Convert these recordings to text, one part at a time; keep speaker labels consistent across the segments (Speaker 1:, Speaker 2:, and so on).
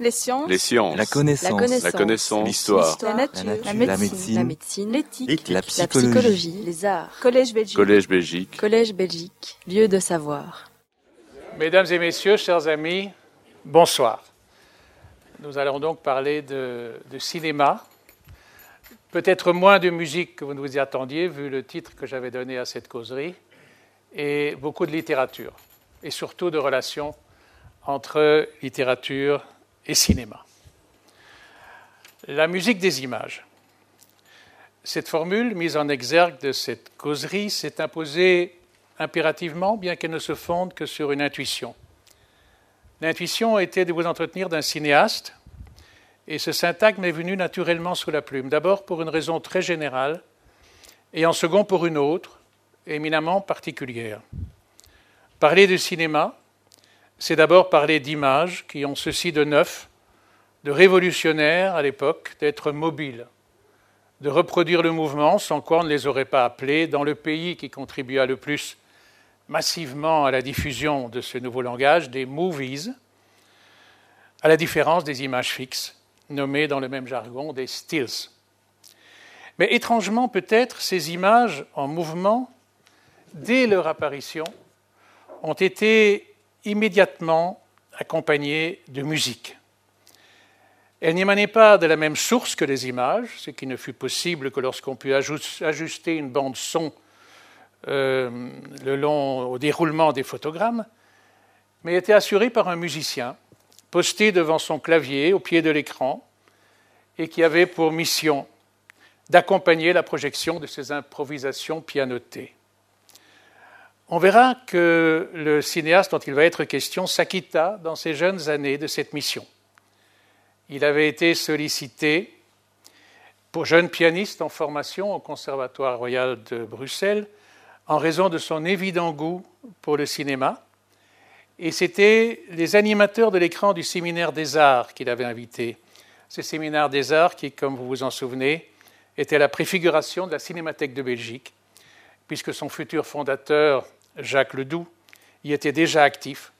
Speaker 1: Les sciences.
Speaker 2: Les sciences.
Speaker 3: La connaissance.
Speaker 1: La connaissance.
Speaker 2: La. L'histoire.
Speaker 1: La nature.
Speaker 3: La nature.
Speaker 1: La
Speaker 3: La
Speaker 1: médecine. La. L'éthique.
Speaker 3: La
Speaker 1: La
Speaker 3: psychologie.
Speaker 1: psychologie. Les arts. Collège Belgique.
Speaker 2: Collège Belgique.
Speaker 1: Collège Belgique. Lieu de savoir.
Speaker 4: Mesdames et messieurs, chers amis, bonsoir. Nous allons donc parler de, de cinéma. Peut-être moins de musique que vous ne vous y attendiez, vu le titre que j'avais donné à cette causerie, et beaucoup de littérature, et surtout de relations entre littérature et cinéma. La musique des images. Cette formule mise en exergue de cette causerie s'est imposée impérativement, bien qu'elle ne se fonde que sur une intuition. L'intuition était de vous entretenir d'un cinéaste, et ce syntagme est venu naturellement sous la plume, d'abord pour une raison très générale, et en second pour une autre, éminemment particulière. Parler de cinéma, c'est d'abord parler d'images qui ont ceci de neuf, de révolutionnaire à l'époque, d'être mobiles, de reproduire le mouvement sans quoi on ne les aurait pas appelés dans le pays qui contribua le plus massivement à la diffusion de ce nouveau langage, des movies, à la différence des images fixes, nommées dans le même jargon des stills. Mais étrangement, peut-être, ces images en mouvement, dès leur apparition, ont été immédiatement accompagnées de musique. Elles n'émanaient pas de la même source que les images, ce qui ne fut possible que lorsqu'on put ajuster une bande son euh, le long au déroulement des photogrammes, mais était assurée par un musicien posté devant son clavier au pied de l'écran et qui avait pour mission d'accompagner la projection de ces improvisations pianotées. On verra que le cinéaste dont il va être question s'acquitta dans ses jeunes années de cette mission. Il avait été sollicité pour jeune pianiste en formation au Conservatoire royal de Bruxelles en raison de son évident goût pour le cinéma. Et c'était les animateurs de l'écran du séminaire des arts qu'il avait invités. Ce séminaire des arts qui, comme vous vous en souvenez, était la préfiguration de la Cinémathèque de Belgique, puisque son futur fondateur, Jacques Ledoux, y était déjà actif.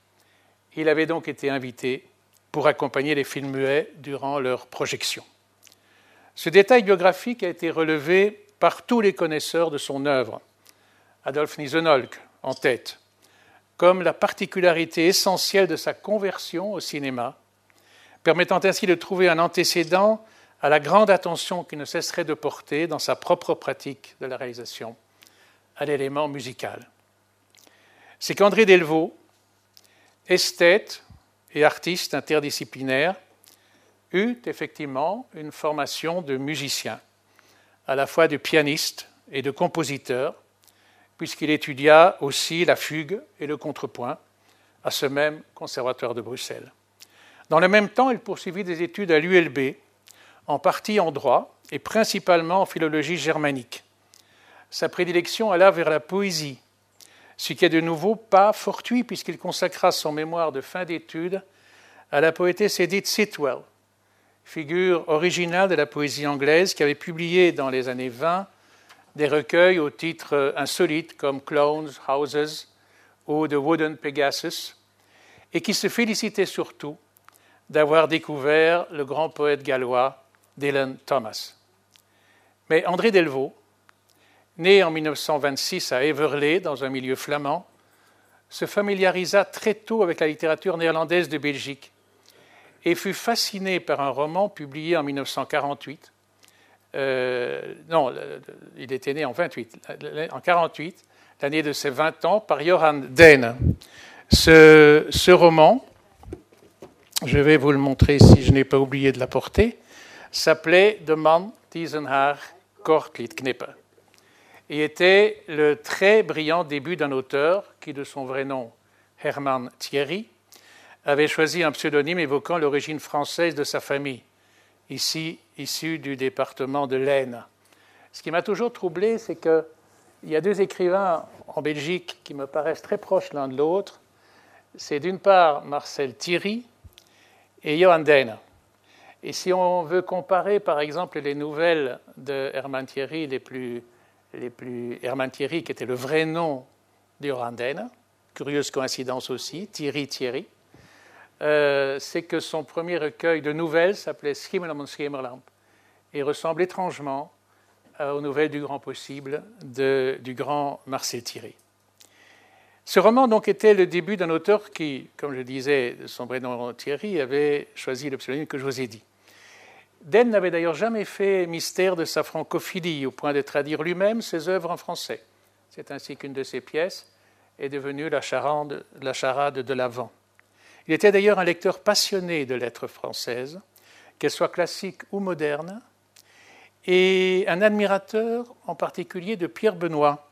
Speaker 4: Il avait donc été invité pour accompagner les films muets durant leur projection. Ce détail biographique a été relevé par tous les connaisseurs de son œuvre, Adolphe Nisenolk en tête, comme la particularité essentielle de sa conversion au cinéma, permettant ainsi de trouver un antécédent à la grande attention qu'il ne cesserait de porter dans sa propre pratique de la réalisation à l'élément musical. C'est qu'André Delvaux, esthète et artiste interdisciplinaire, eut effectivement une formation de musicien, à la fois de pianiste et de compositeur, puisqu'il étudia aussi la fugue et le contrepoint à ce même conservatoire de Bruxelles. Dans le même temps, il poursuivit des études à l'ULB, en partie en droit et principalement en philologie germanique. Sa prédilection alla vers la poésie, ce qui est de nouveau pas fortuit puisqu'il consacra son mémoire de fin d'études à la poétesse Edith Sitwell, figure originale de la poésie anglaise qui avait publié dans les années 20 des recueils au titre insolite comme Clowns, Houses ou The Wooden Pegasus, et qui se félicitait surtout d'avoir découvert le grand poète gallois Dylan Thomas. Mais André Delvaux, né en 1926 à Everley, dans un milieu flamand, se familiarisa très tôt avec la littérature néerlandaise de Belgique et fut fasciné par un roman publié en 1948. Euh, non, il était né en 28, en 48, l'année de ses 20 ans, par Johan Den. Ce, ce, roman, je vais vous le montrer si je n'ai pas oublié de l'apporter, s'appelait De Man haar kort liet knippen et était le très brillant début d'un auteur qui, de son vrai nom, Hermann Thierry, avait choisi un pseudonyme évoquant l'origine française de sa famille, ici issu du département de l'Aisne. Ce qui m'a toujours troublé, c'est qu'il y a deux écrivains en Belgique qui me paraissent très proches l'un de l'autre. C'est d'une part Marcel Thierry et Johan Dehne. Et si on veut comparer, par exemple, les nouvelles de Hermann Thierry, les plus, les plus Hermann Thierry, qui était le vrai nom de Johan Dehne, curieuse coïncidence aussi, Thierry Thierry, euh, c'est que son premier recueil de nouvelles s'appelait Schimmerlam Schimmerlamp et ressemble étrangement aux nouvelles du grand possible du grand Marcel Thierry. Ce roman donc était le début d'un auteur qui, comme je disais, de son prénom Thierry, avait choisi le pseudonyme que je vous ai dit. Den n'avait d'ailleurs jamais fait mystère de sa francophilie au point de traduire lui-même ses œuvres en français. C'est ainsi qu'une de ses pièces est devenue la charade, la charade de l'Avent. Il était d'ailleurs un lecteur passionné de lettres françaises, qu'elles soient classiques ou modernes, et un admirateur en particulier de Pierre Benoît,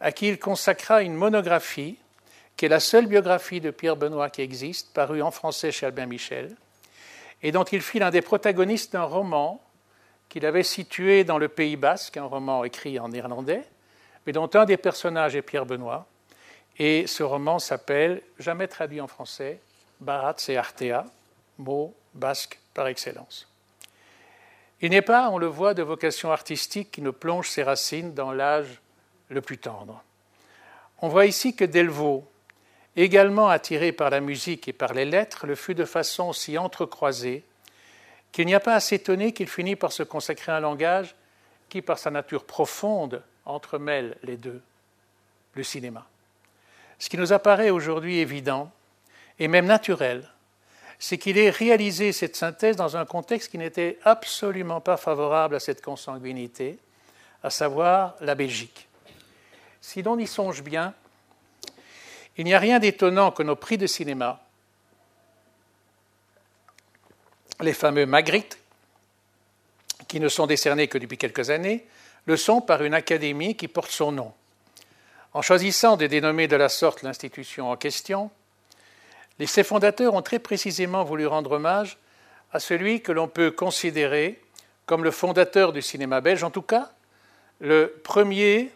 Speaker 4: à qui il consacra une monographie, qui est la seule biographie de Pierre Benoît qui existe, parue en français chez Albin Michel, et dont il fit l'un des protagonistes d'un roman qu'il avait situé dans le Pays basque, un roman écrit en néerlandais, mais dont un des personnages est Pierre Benoît. Et ce roman s'appelle, jamais traduit en français, Barat et Artea, mot basque par excellence. Il n'est pas, on le voit, de vocation artistique qui ne plonge ses racines dans l'âge le plus tendre. On voit ici que Delvaux, également attiré par la musique et par les lettres, le fut de façon si entrecroisée qu'il n'y a pas à s'étonner qu'il finit par se consacrer à un langage qui, par sa nature profonde, entremêle les deux, le cinéma. Ce qui nous apparaît aujourd'hui évident, et même naturel, c'est qu'il ait réalisé cette synthèse dans un contexte qui n'était absolument pas favorable à cette consanguinité, à savoir la Belgique. Si l'on y songe bien, il n'y a rien d'étonnant que nos prix de cinéma, les fameux Magritte, qui ne sont décernés que depuis quelques années, le sont par une académie qui porte son nom. En choisissant de dénommer de la sorte l'institution en question, ses fondateurs ont très précisément voulu rendre hommage à celui que l'on peut considérer comme le fondateur du cinéma belge, en tout cas le premier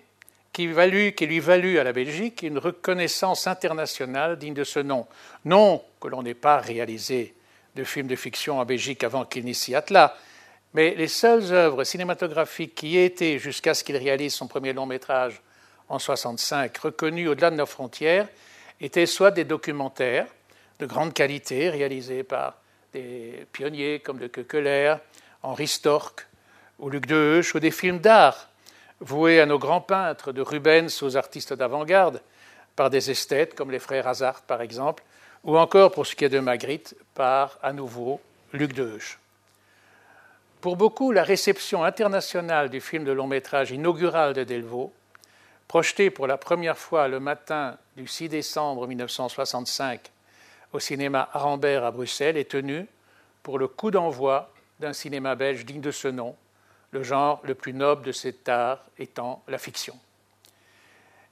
Speaker 4: qui, lui valut à la Belgique une reconnaissance internationale digne de ce nom. Non que l'on n'ait pas réalisé de films de fiction en Belgique avant qu'il n'y s'y attelât, mais les seules œuvres cinématographiques qui aient été, jusqu'à ce qu'il réalise son premier long métrage en 1965, reconnues au-delà de nos frontières, étaient soit des documentaires de grande qualité réalisés par des pionniers comme de Kekeler, Henri Storck ou Luc Deheusch, ou des films d'art voués à nos grands peintres, de Rubens aux artistes d'avant-garde, par des esthètes comme les frères Hazard par exemple, ou encore pour ce qui est de Magritte, par à nouveau Luc Deheusch. Pour beaucoup, la réception internationale du film de long métrage inaugural de Delvaux, projeté pour la première fois le matin du 6 décembre 1965 au cinéma Arambert à Bruxelles, est tenue pour le coup d'envoi d'un cinéma belge digne de ce nom, le genre le plus noble de cet art étant la fiction.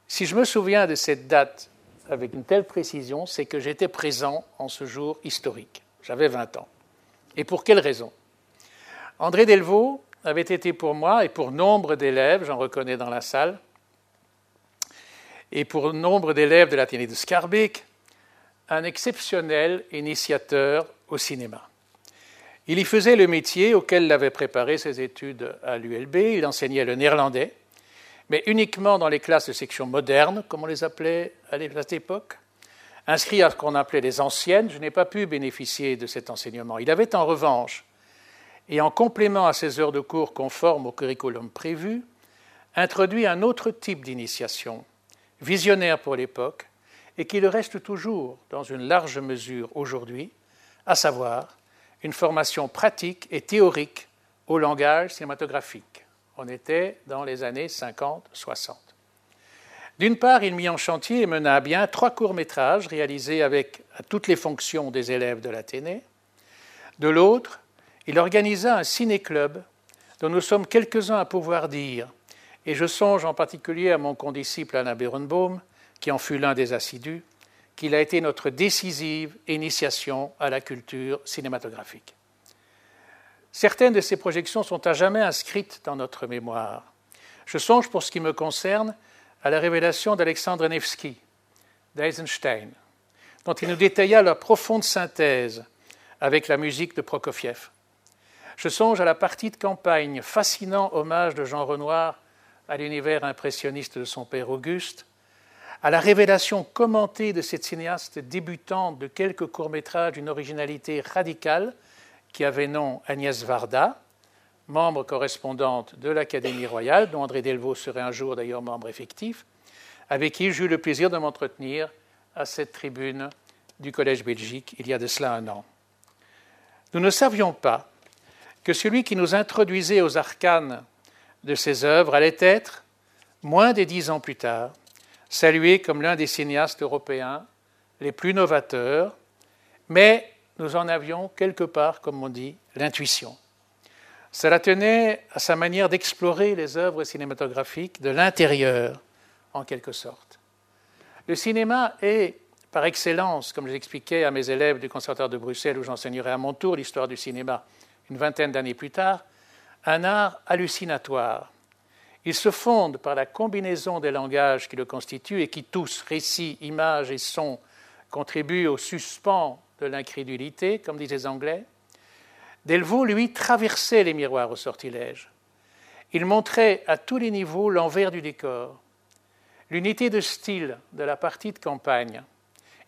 Speaker 4: Si je me souviens de cette date avec une telle précision, c'est que j'étais présent en ce jour historique. J'avais 20 ans. Et pour quelle raison? André Delvaux avait été pour moi et pour nombre d'élèves, j'en reconnais dans la salle, et pour nombre d'élèves de l'Athénée de Scarbeck, un exceptionnel initiateur au cinéma. Il y faisait le métier auquel l'avait préparé ses études à l'ULB, il enseignait le néerlandais, mais uniquement dans les classes de section moderne, comme on les appelait à cette époque. Inscrit à ce qu'on appelait les anciennes, je n'ai pas pu bénéficier de cet enseignement. Il avait en revanche et en complément à ces heures de cours conformes au curriculum prévu, introduit un autre type d'initiation, visionnaire pour l'époque, et qui le reste toujours dans une large mesure aujourd'hui, à savoir une formation pratique et théorique au langage cinématographique. On était dans les années 50-60. D'une part, il mit en chantier et mena à bien trois courts-métrages réalisés avec toutes les fonctions des élèves de l'Athénée. De l'autre, il organisa un ciné-club dont nous sommes quelques-uns à pouvoir dire, et je songe en particulier à mon condisciple Alain Berenbaum, qui en fut l'un des assidus, qu'il a été notre décisive initiation à la culture cinématographique. Certaines de ces projections sont à jamais inscrites dans notre mémoire. Je songe, pour ce qui me concerne, à la révélation d'Alexandre Nevsky, d'Eisenstein, dont il nous détailla la profonde synthèse avec la musique de Prokofiev. Je songe à la partie de campagne, fascinant hommage de Jean Renoir à l'univers impressionniste de son père Auguste, à la révélation commentée de cette cinéaste débutante de quelques courts-métrages d'une originalité radicale qui avait nom Agnès Varda, membre correspondante de l'Académie royale, dont André Delvaux serait un jour d'ailleurs membre effectif, avec qui eu le plaisir de m'entretenir à cette tribune du Collège Belgique il y a de cela un an. Nous ne savions pas que celui qui nous introduisait aux arcanes de ses œuvres allait être, moins de dix ans plus tard, salué comme l'un des cinéastes européens les plus novateurs, mais nous en avions quelque part, comme on dit, l'intuition. Cela tenait à sa manière d'explorer les œuvres cinématographiques de l'intérieur, en quelque sorte. Le cinéma est, par excellence, comme je à mes élèves du Conservatoire de Bruxelles, où j'enseignerai à mon tour l'histoire du cinéma une vingtaine d'années plus tard, un art hallucinatoire. Il se fonde par la combinaison des langages qui le constituent et qui tous, récits, images et sons, contribuent au suspens de l'incrédulité, comme disent les Anglais. Delvaux, lui, traversait les miroirs au sortilège. Il montrait à tous les niveaux l'envers du décor, l'unité de style de la partie de campagne.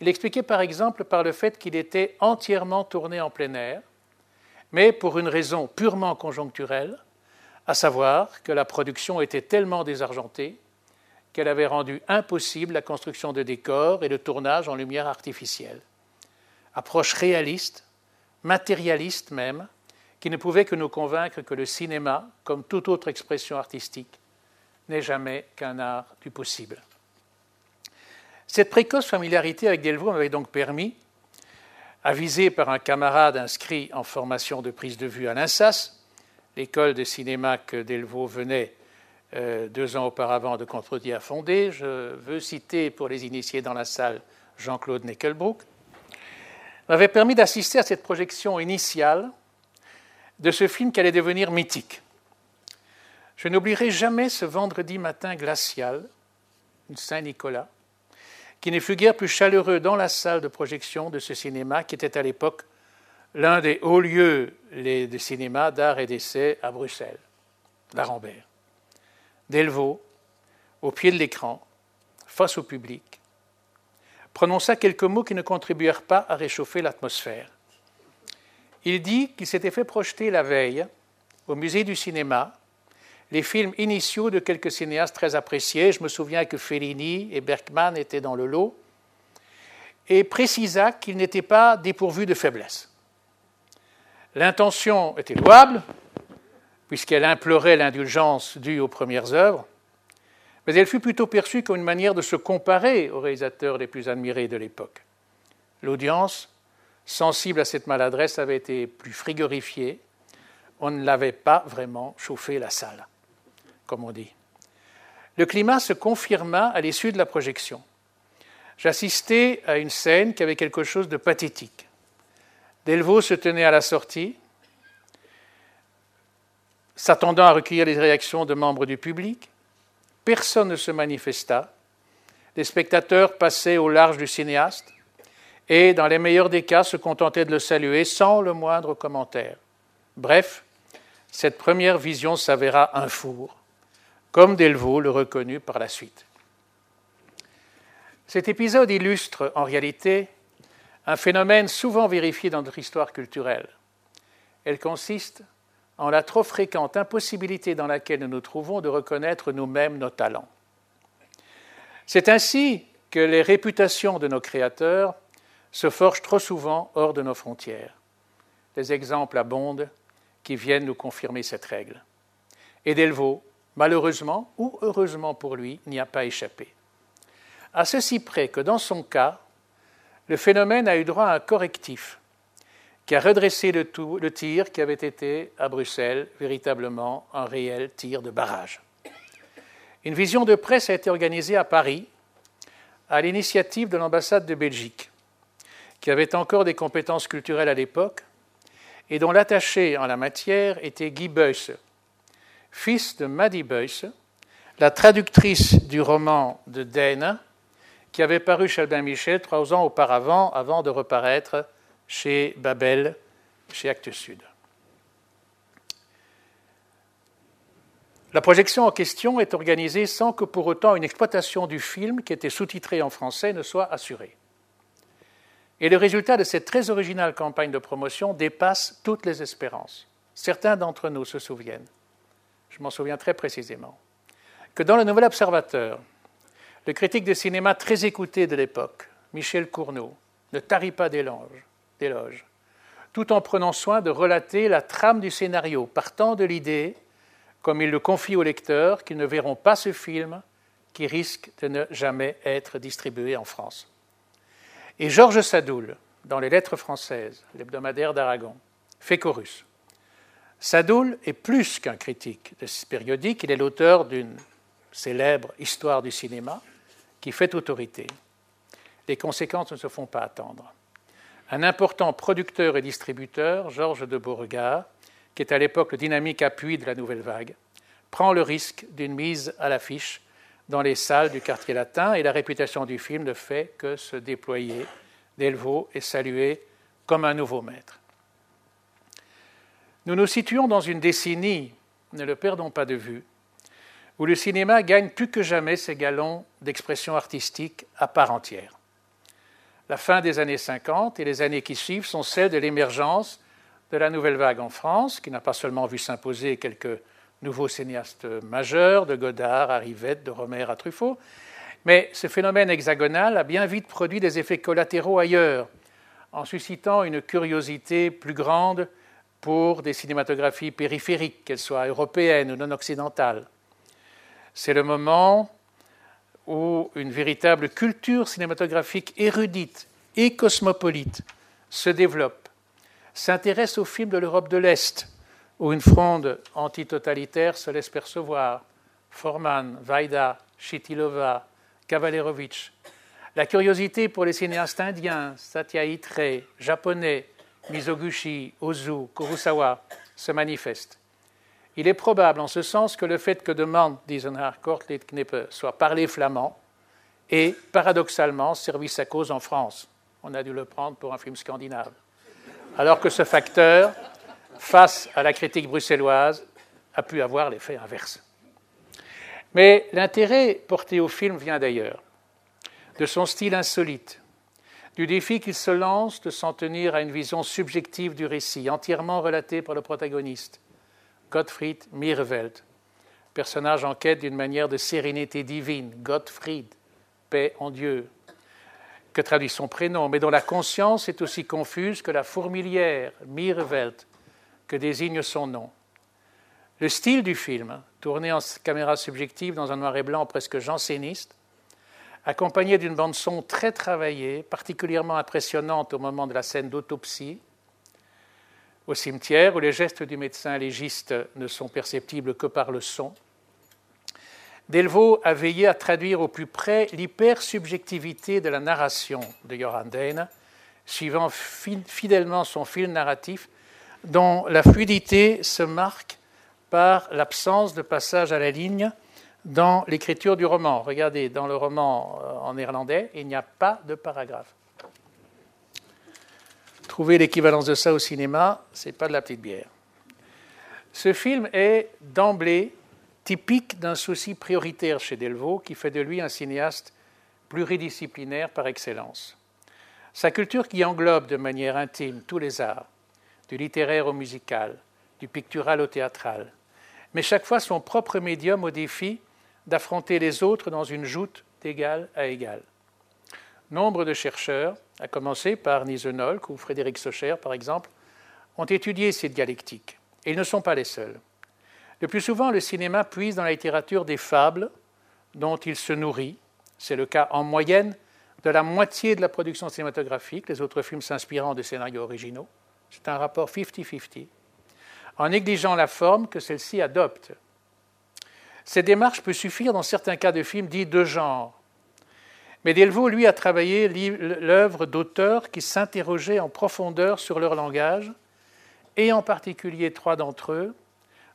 Speaker 4: Il expliquait par exemple par le fait qu'il était entièrement tourné en plein air, mais pour une raison purement conjoncturelle, à savoir que la production était tellement désargentée qu'elle avait rendu impossible la construction de décors et le tournage en lumière artificielle. Approche réaliste, matérialiste même, qui ne pouvait que nous convaincre que le cinéma, comme toute autre expression artistique, n'est jamais qu'un art du possible. Cette précoce familiarité avec Delvaux m'avait donc permis, avisé par un camarade inscrit en formation de prise de vue à l'INSAS, l'école de cinéma que Delvaux venait euh, deux ans auparavant de contredire à fonder, je veux citer pour les initiés dans la salle Jean-Claude Neckelbrook, m'avait permis d'assister à cette projection initiale de ce film qui allait devenir mythique. Je n'oublierai jamais ce vendredi matin glacial, Saint-Nicolas, qui ne fut guère plus chaleureux dans la salle de projection de ce cinéma qui était à l'époque l'un des hauts lieux de cinéma d'art et d'essai à Bruxelles, d'Arambert. Delvaux, au pied de l'écran, face au public, prononça quelques mots qui ne contribuèrent pas à réchauffer l'atmosphère. Il dit qu'il s'était fait projeter la veille, au musée du cinéma, les films initiaux de quelques cinéastes très appréciés. Je me souviens que Fellini et Bergman étaient dans le lot, et précisa qu'ils n'étaient pas dépourvus de faiblesse. L'intention était louable, puisqu'elle implorait l'indulgence due aux premières œuvres, mais elle fut plutôt perçue comme une manière de se comparer aux réalisateurs les plus admirés de l'époque. L'audience, sensible à cette maladresse, avait été plus frigorifiée. On ne l'avait pas vraiment chauffé la salle, comme on dit. Le climat se confirma à l'issue de la projection. J'assistais à une scène qui avait quelque chose de pathétique. Delvaux se tenait à la sortie, s'attendant à recueillir les réactions de membres du public. Personne ne se manifesta. Les spectateurs passaient au large du cinéaste et, dans les meilleurs des cas, se contentaient de le saluer sans le moindre commentaire. Bref, cette première vision s'avéra un four, comme Delvaux le reconnut par la suite. Cet épisode illustre en réalité un phénomène souvent vérifié dans notre histoire culturelle. Elle consiste en la trop fréquente impossibilité dans laquelle nous nous trouvons de reconnaître nous-mêmes nos talents. C'est ainsi que les réputations de nos créateurs se forgent trop souvent hors de nos frontières. Des exemples abondent qui viennent nous confirmer cette règle. Et Delvaux, malheureusement ou heureusement pour lui, n'y a pas échappé. À ceci près que dans son cas, le phénomène a eu droit à un correctif qui a redressé le, tir qui avait été à Bruxelles véritablement un réel tir de barrage. Une vision de presse a été organisée à Paris à l'initiative de l'ambassade de Belgique, qui avait encore des compétences culturelles à l'époque et dont l'attaché en la matière était Guy Beuys, fils de Maddy Beuys, la traductrice du roman de Dane, qui avait paru chez Albin Michel trois ans auparavant, avant de reparaître chez Babel, chez Actes Sud. La projection en question est organisée sans que pour autant une exploitation du film qui était sous-titré en français ne soit assurée. Et le résultat de cette très originale campagne de promotion dépasse toutes les espérances. Certains d'entre nous se souviennent, je m'en souviens très précisément, que dans le Nouvel Observateur, le critique de cinéma très écouté de l'époque, Michel Cournot, ne tarit pas d'éloges, tout en prenant soin de relater la trame du scénario, partant de l'idée, comme il le confie aux lecteurs, qu'ils ne verront pas ce film qui risque de ne jamais être distribué en France. Et Georges Sadoul, dans les Lettres françaises, l'hebdomadaire d'Aragon, fait chorus. Sadoul est plus qu'un critique de ce périodique, il est l'auteur d'une célèbre histoire du cinéma qui fait autorité. Les conséquences ne se font pas attendre. Un important producteur et distributeur, Georges de Beauregard, qui est à l'époque le dynamique appui de la nouvelle vague, prend le risque d'une mise à l'affiche dans les salles du quartier latin et la réputation du film ne fait que se déployer. Delvaux est salué comme un nouveau maître. Nous nous situons dans une décennie, ne le perdons pas de vue, où le cinéma gagne plus que jamais ses galons d'expression artistique à part entière. La fin des années 50 et les années qui suivent sont celles de l'émergence de la nouvelle vague en France, qui n'a pas seulement vu s'imposer quelques nouveaux cinéastes majeurs, de Godard à Rivette, de Romer à Truffaut. Mais ce phénomène hexagonal a bien vite produit des effets collatéraux ailleurs, en suscitant une curiosité plus grande pour des cinématographies périphériques, qu'elles soient européennes ou non occidentales. C'est le moment où une véritable culture cinématographique érudite et cosmopolite se développe, s'intéresse aux films de l'Europe de l'Est, où une fronde antitotalitaire se laisse percevoir. Forman, Vaida, Chitilova, Kavalerovitch. La curiosité pour les cinéastes indiens, Satyajit Ray, japonais, Mizoguchi, Ozu, Kurosawa, se manifeste. Il est probable en ce sens que le fait que demande Eisenhower Kortlit Kneppe soit parlé flamand ait paradoxalement servi sa cause en France. On a dû le prendre pour un film scandinave. Alors que ce facteur face à la critique bruxelloise, a pu avoir l'effet inverse. Mais l'intérêt porté au film vient d'ailleurs, de son style insolite, du défi qu'il se lance de s'en tenir à une vision subjective du récit, entièrement relaté par le protagoniste, Gottfried Mirveld, personnage en quête d'une manière de sérénité divine, Gottfried, paix en Dieu, que traduit son prénom, mais dont la conscience est aussi confuse que la fourmilière, Mirveld, que désigne son nom. Le style du film, tourné en caméra subjective dans un noir et blanc presque janséniste, accompagné d'une bande-son très travaillée, particulièrement impressionnante au moment de la scène d'autopsie, au cimetière où les gestes du médecin légiste ne sont perceptibles que par le son. Delvaux a veillé à traduire au plus près l'hypersubjectivité de la narration de Joran Dane, suivant fidèlement son fil narratif dont la fluidité se marque par l'absence de passage à la ligne dans l'écriture du roman. Regardez, dans le roman euh, en néerlandais, il n'y a pas de paragraphe. Trouver l'équivalence de ça au cinéma, c'est pas de la petite bière. Ce film est d'emblée typique d'un souci prioritaire chez Delvaux qui fait de lui un cinéaste pluridisciplinaire par excellence. Sa culture qui englobe de manière intime tous les arts, du littéraire au musical, du pictural au théâtral, mais chaque fois son propre médium au défi d'affronter les autres dans une joute d'égal à égal. Nombre de chercheurs, à commencer par Nisenolk ou Frédéric Socher par exemple, ont étudié cette dialectique, et ils ne sont pas les seuls. Le plus souvent, le cinéma puise dans la littérature des fables dont il se nourrit. C'est le cas en moyenne de la moitié de la production cinématographique, les autres films s'inspirant de scénarios originaux. C'est un rapport 50-50, en négligeant la forme que celle-ci adopte. Cette démarche peut suffire dans certains cas de films dits de genre. Mais Delvaux, lui, a travaillé l'œuvre d'auteurs qui s'interrogeaient en profondeur sur leur langage, et en particulier trois d'entre eux,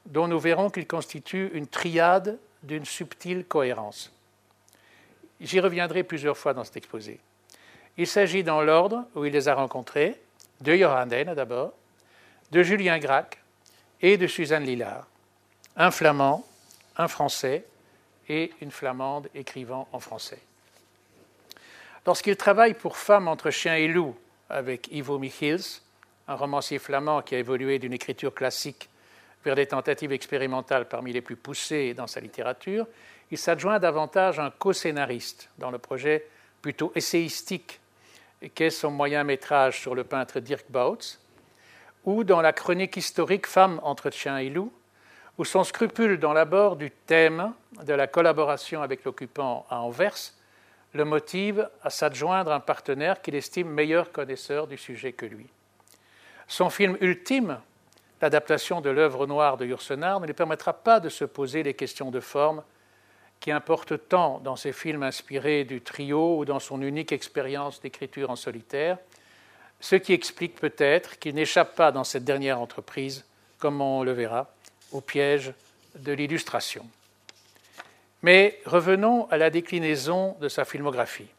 Speaker 4: dont nous verrons qu'ils constituent une triade d'une subtile cohérence. J'y reviendrai plusieurs fois dans cet exposé. Il s'agit dans l'ordre où il les a rencontrés de Johan d'abord, de Julien Gracq et de Suzanne Lillard. Un flamand, un Français et une Flamande écrivant en français. Lorsqu'il travaille pour Femmes entre chiens et loups avec Ivo Michiels, un romancier flamand qui a évolué d'une écriture classique vers des tentatives expérimentales parmi les plus poussées dans sa littérature, il s'adjoint davantage un co-scénariste dans le projet plutôt essayistique qu'est son moyen métrage sur le peintre Dirk Bautz, ou dans la chronique historique Femmes entre chiens et loups, où son scrupule dans l'abord du thème de la collaboration avec l'occupant à Anvers le motive à s'adjoindre un partenaire qu'il estime meilleur connaisseur du sujet que lui. Son film ultime, l'adaptation de l'œuvre noire de Yourcenar, ne lui permettra pas de se poser les questions de forme qui importent tant dans ses films inspirés du trio ou dans son unique expérience d'écriture en solitaire, ce qui explique peut-être qu'il n'échappe pas dans cette dernière entreprise, comme on le verra, au piège de l'illustration. Mais revenons à la déclinaison de sa filmographie.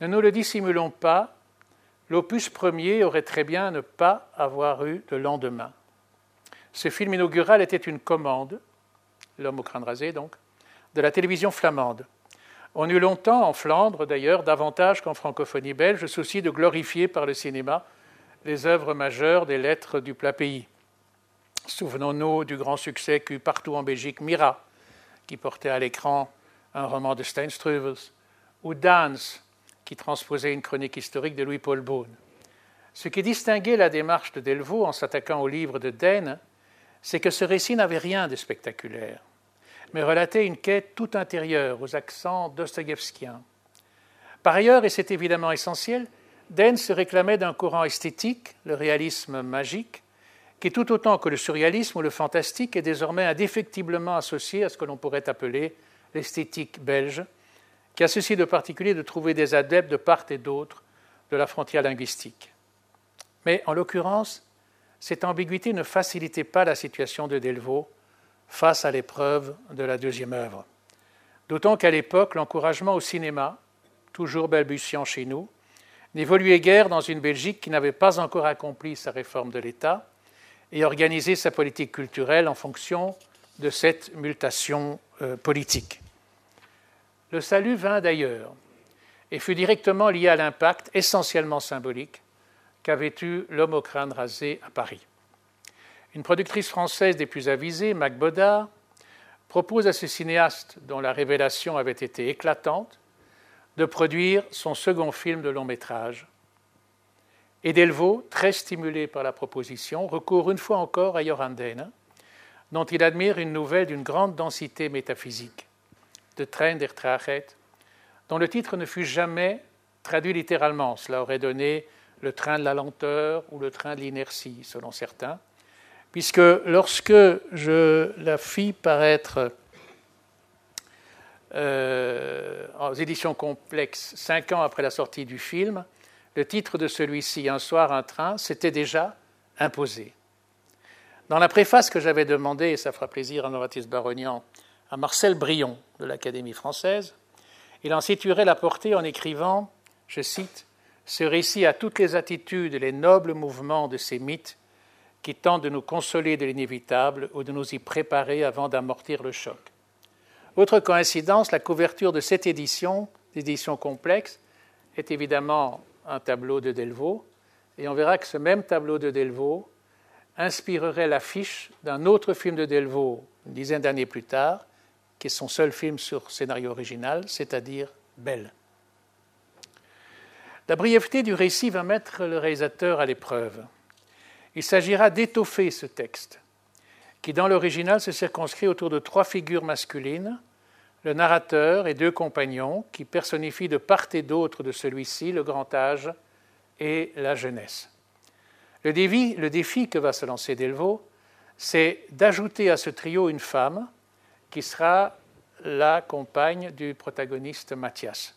Speaker 4: Ne nous le dissimulons pas, l'opus premier aurait très bien ne pas avoir eu de lendemain. Ce film inaugural était une commande, L'homme au crâne rasé donc, de la télévision flamande. On eut longtemps, en Flandre d'ailleurs, davantage qu'en francophonie belge, souci de glorifier par le cinéma les œuvres majeures des lettres du plat pays. Souvenons-nous du grand succès qu'eut partout en Belgique Mira, qui portait à l'écran un roman de Steinstruwels, ou Dance, qui transposait une chronique historique de Louis-Paul Beaune. Ce qui distinguait la démarche de Delvaux en s'attaquant au livre de Dane, c'est que ce récit n'avait rien de spectaculaire, mais relatait une quête tout intérieure aux accents dostoïevskiens. Par ailleurs, et c'est évidemment essentiel, Dane se réclamait d'un courant esthétique, le réalisme magique, qui tout autant que le surréalisme ou le fantastique est désormais indéfectiblement associé à ce que l'on pourrait appeler l'esthétique belge, qui a ceci de particulier de trouver des adeptes de part et d'autre de la frontière linguistique. Mais en l'occurrence, cette ambiguïté ne facilitait pas la situation de Delvaux face à l'épreuve de la deuxième œuvre. D'autant qu'à l'époque, l'encouragement au cinéma, toujours balbutiant chez nous, n'évoluait guère dans une Belgique qui n'avait pas encore accompli sa réforme de l'État et organiser sa politique culturelle en fonction de cette mutation euh, politique. Le salut vint d'ailleurs et fut directement lié à l'impact essentiellement symbolique qu'avait eu l'homme au crâne rasé à Paris. Une productrice française des plus avisées, Mac Bodard, propose à ce cinéaste, dont la révélation avait été éclatante, de produire son second film de long métrage, et Delvaux, très stimulé par la proposition, recourt une fois encore à Joranden, dont il admire une nouvelle d'une grande densité métaphysique, De Train der Trachet, dont le titre ne fut jamais traduit littéralement. Cela aurait donné le train de la lenteur ou le train de l'inertie, selon certains, puisque lorsque je la fis paraître euh, aux éditions complexes cinq ans après la sortie du film, le titre de celui-ci, Un soir, un train, s'était déjà imposé. Dans la préface que j'avais demandée, et ça fera plaisir à Novatis Baronian, à Marcel Brion de l'Académie française, il en situerait la portée en écrivant, je cite, Ce récit a toutes les attitudes et les nobles mouvements de ces mythes qui tentent de nous consoler de l'inévitable ou de nous y préparer avant d'amortir le choc. Autre coïncidence, la couverture de cette édition, d'édition complexe, est évidemment un tableau de Delvaux, et on verra que ce même tableau de Delvaux inspirerait l'affiche d'un autre film de Delvaux une dizaine d'années plus tard, qui est son seul film sur scénario original, c'est-à-dire Belle. La brièveté du récit va mettre le réalisateur à l'épreuve. Il s'agira d'étoffer ce texte, qui dans l'original se circonscrit autour de trois figures masculines, le narrateur et deux compagnons qui personnifient de part et d'autre de celui-ci le grand âge et la jeunesse. Le défi, que va se lancer Delvaux, c'est d'ajouter à ce trio une femme qui sera la compagne du protagoniste Mathias.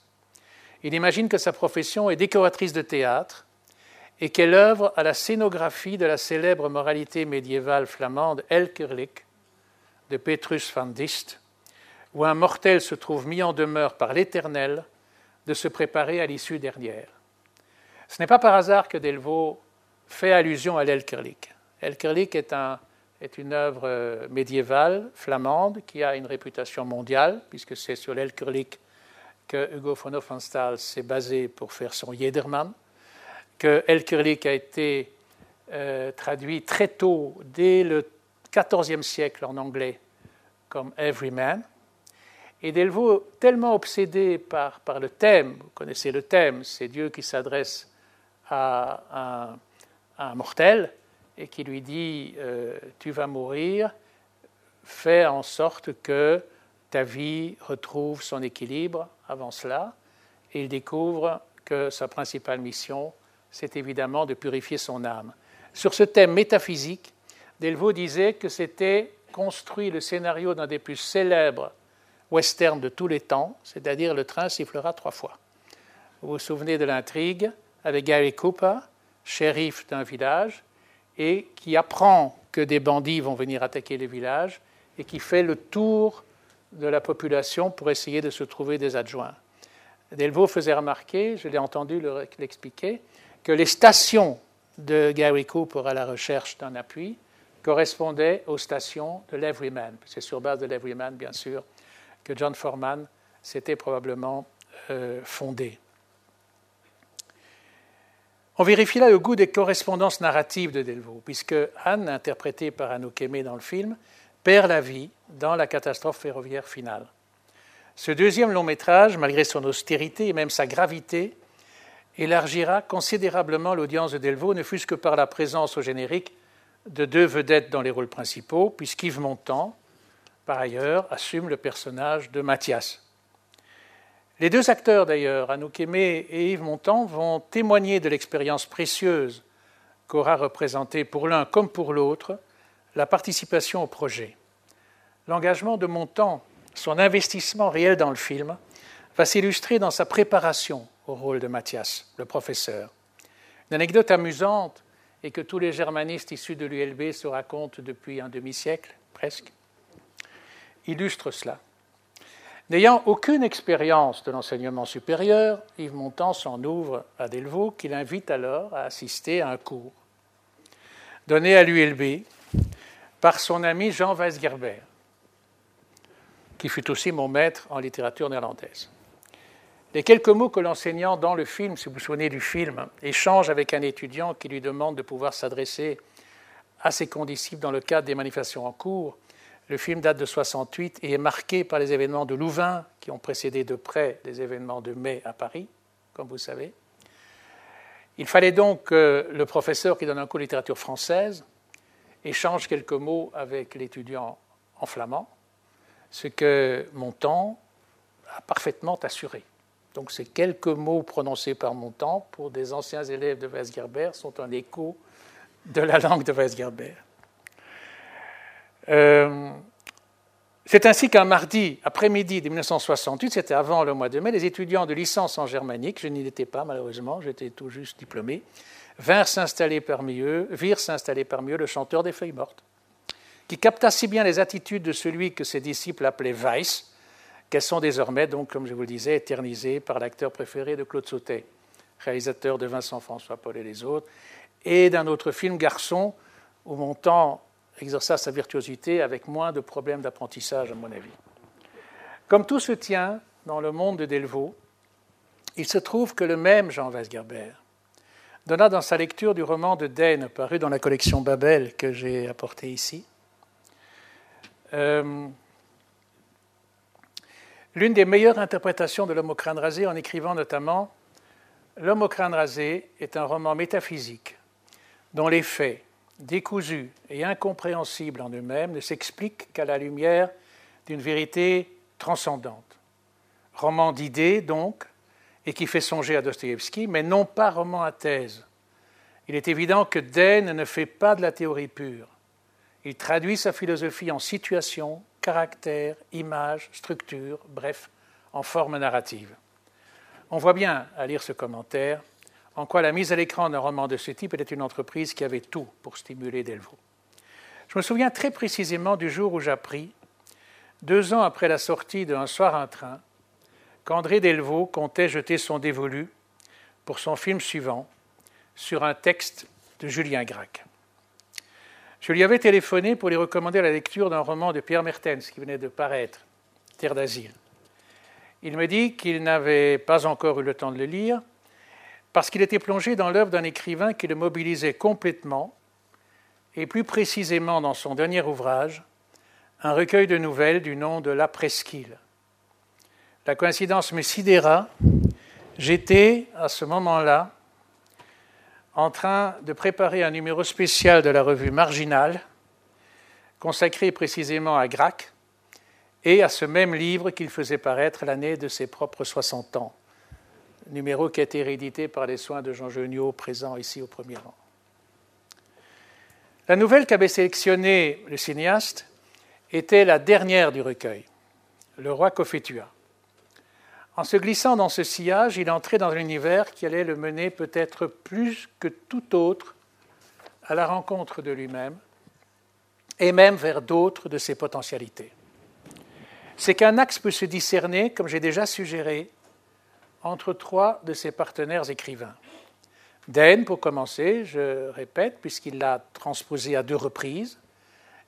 Speaker 4: Il imagine que sa profession est décoratrice de théâtre et qu'elle œuvre à la scénographie de la célèbre moralité médiévale flamande Elkerlik de Petrus van Dist, où un mortel se trouve mis en demeure par l'Éternel de se préparer à l'issue dernière. Ce n'est pas par hasard que Delvaux fait allusion à l'Elkerlik. Elkerlik est un est une œuvre médiévale flamande qui a une réputation mondiale, puisque c'est sur l'Elkerlik que Hugo von Hofmannsthal s'est basé pour faire son Jedermann, que Elkerlik a été euh, traduit très tôt, dès le XIVe siècle en anglais, comme Everyman. Et Delvaux, tellement obsédé par, par le thème, vous connaissez le thème, c'est Dieu qui s'adresse à un, mortel et qui lui dit euh, Tu vas mourir, fais en sorte que ta vie retrouve son équilibre avant cela. Et il découvre que sa principale mission, c'est évidemment de purifier son âme. Sur ce thème métaphysique, Delvaux disait que c'était construit le scénario d'un des plus célèbres westerns de tous les temps, c'est-à-dire Le train sifflera trois fois. Vous vous souvenez de l'intrigue avec Gary Cooper, shérif d'un village, et qui apprend que des bandits vont venir attaquer le village et qui fait le tour de la population pour essayer de se trouver des adjoints. Delvaux faisait remarquer, je l'ai entendu l'expliquer, que les stations de Gary Cooper à la recherche d'un appui correspondaient aux stations de l'Everyman. C'est sur base de l'Everyman, bien sûr, que John Foreman s'était probablement euh, fondé. On vérifie là le goût des correspondances narratives de Delvaux, puisque Anne, interprétée par Anouk dans le film, perd la vie dans la catastrophe ferroviaire finale. Ce deuxième long métrage, malgré son austérité et même sa gravité, élargira considérablement l'audience de Delvaux, ne fût-ce que par la présence au générique de deux vedettes dans les rôles principaux, puisqu'Yves Montand, par ailleurs, assume le personnage de Mathias. Les deux acteurs, d'ailleurs, Anouk Aimé et Yves Montand, vont témoigner de l'expérience précieuse qu'aura représentée pour l'un comme pour l'autre la participation au projet. L'engagement de Montand, son investissement réel dans le film, va s'illustrer dans sa préparation au rôle de Mathias, le professeur. Une anecdote amusante et que tous les germanistes issus de l'ULB se racontent depuis un demi-siècle, presque, illustre cela. N'ayant aucune expérience de l'enseignement supérieur, Yves Montand s'en ouvre à Delvaux, qui l'invite alors à assister à un cours donné à l'ULB par son ami Jean Weisgerber, qui fut aussi mon maître en littérature néerlandaise. Les quelques mots que l'enseignant dans le film, si vous vous souvenez du film, échange avec un étudiant qui lui demande de pouvoir s'adresser à ses condisciples dans le cadre des manifestations en cours. Le film date de 68 et est marqué par les événements de Louvain qui ont précédé de près les événements de mai à Paris, comme vous savez. Il fallait donc que le professeur qui donne un cours de littérature française échange quelques mots avec l'étudiant en flamand, ce que Montand a parfaitement assuré. Donc ces quelques mots prononcés par Montand pour des anciens élèves de Weisgerber sont un écho de la langue de Weisgerber. Euh, c'est ainsi qu'un mardi après-midi de 1968, c'était avant le mois de mai, les étudiants de licence en germanique, je n'y étais pas malheureusement, j'étais tout juste diplômé, vinrent s'installer parmi eux, virent s'installer parmi eux le chanteur des feuilles mortes, qui capta si bien les attitudes de celui que ses disciples appelaient Weiss, qu'elles sont désormais, donc, comme je vous le disais, éternisées par l'acteur préféré de Claude Sautet, réalisateur de Vincent François Paul et les autres, et d'un autre film, Garçon, où Montand exerça sa virtuosité avec moins de problèmes d'apprentissage, à mon avis. Comme tout se tient dans le monde de Delvaux, il se trouve que le même Jean Weisgerber donna dans sa lecture du roman de Dane, paru dans la collection Babel que j'ai apporté ici, euh, l'une des meilleures interprétations de L'homme au crâne rasé en écrivant notamment L'homme au crâne rasé est un roman métaphysique dont les faits, décousus et incompréhensibles en eux-mêmes, ne s'expliquent qu'à la lumière d'une vérité transcendante. Roman d'idées, donc, et qui fait songer à Dostoïevski, mais non pas roman à thèse. Il est évident que Dane ne fait pas de la théorie pure. Il traduit sa philosophie en situation, caractère, image, structure, bref, en forme narrative. On voit bien, à lire ce commentaire, en quoi la mise à l'écran d'un roman de ce type était une entreprise qui avait tout pour stimuler Delvaux. Je me souviens très précisément du jour où j'appris, deux ans après la sortie de Un soir un train, qu'André Delvaux comptait jeter son dévolu pour son film suivant sur un texte de Julien Gracq. Je lui avais téléphoné pour lui recommander la lecture d'un roman de Pierre Mertens qui venait de paraître, Terre d'asile. Il me dit qu'il n'avait pas encore eu le temps de le lire parce qu'il était plongé dans l'œuvre d'un écrivain qui le mobilisait complètement, et plus précisément dans son dernier ouvrage, un recueil de nouvelles du nom de La Presqu'île. La coïncidence me sidéra. J'étais, à ce moment-là, en train de préparer un numéro spécial de la revue Marginale, consacré précisément à Grac et à ce même livre qu'il faisait paraître l'année de ses propres 60 ans, numéro qui a été réédité par les soins de Jean Geniot, présent ici au premier rang. La nouvelle qu'avait sélectionnée le cinéaste était la dernière du recueil, Le roi Cophetua. En se glissant dans ce sillage, il entrait dans un univers qui allait le mener peut-être plus que tout autre à la rencontre de lui-même et même vers d'autres de ses potentialités. C'est qu'un axe peut se discerner, comme j'ai déjà suggéré, entre trois de ses partenaires écrivains. Den, pour commencer, je répète, puisqu'il l'a transposé à deux reprises,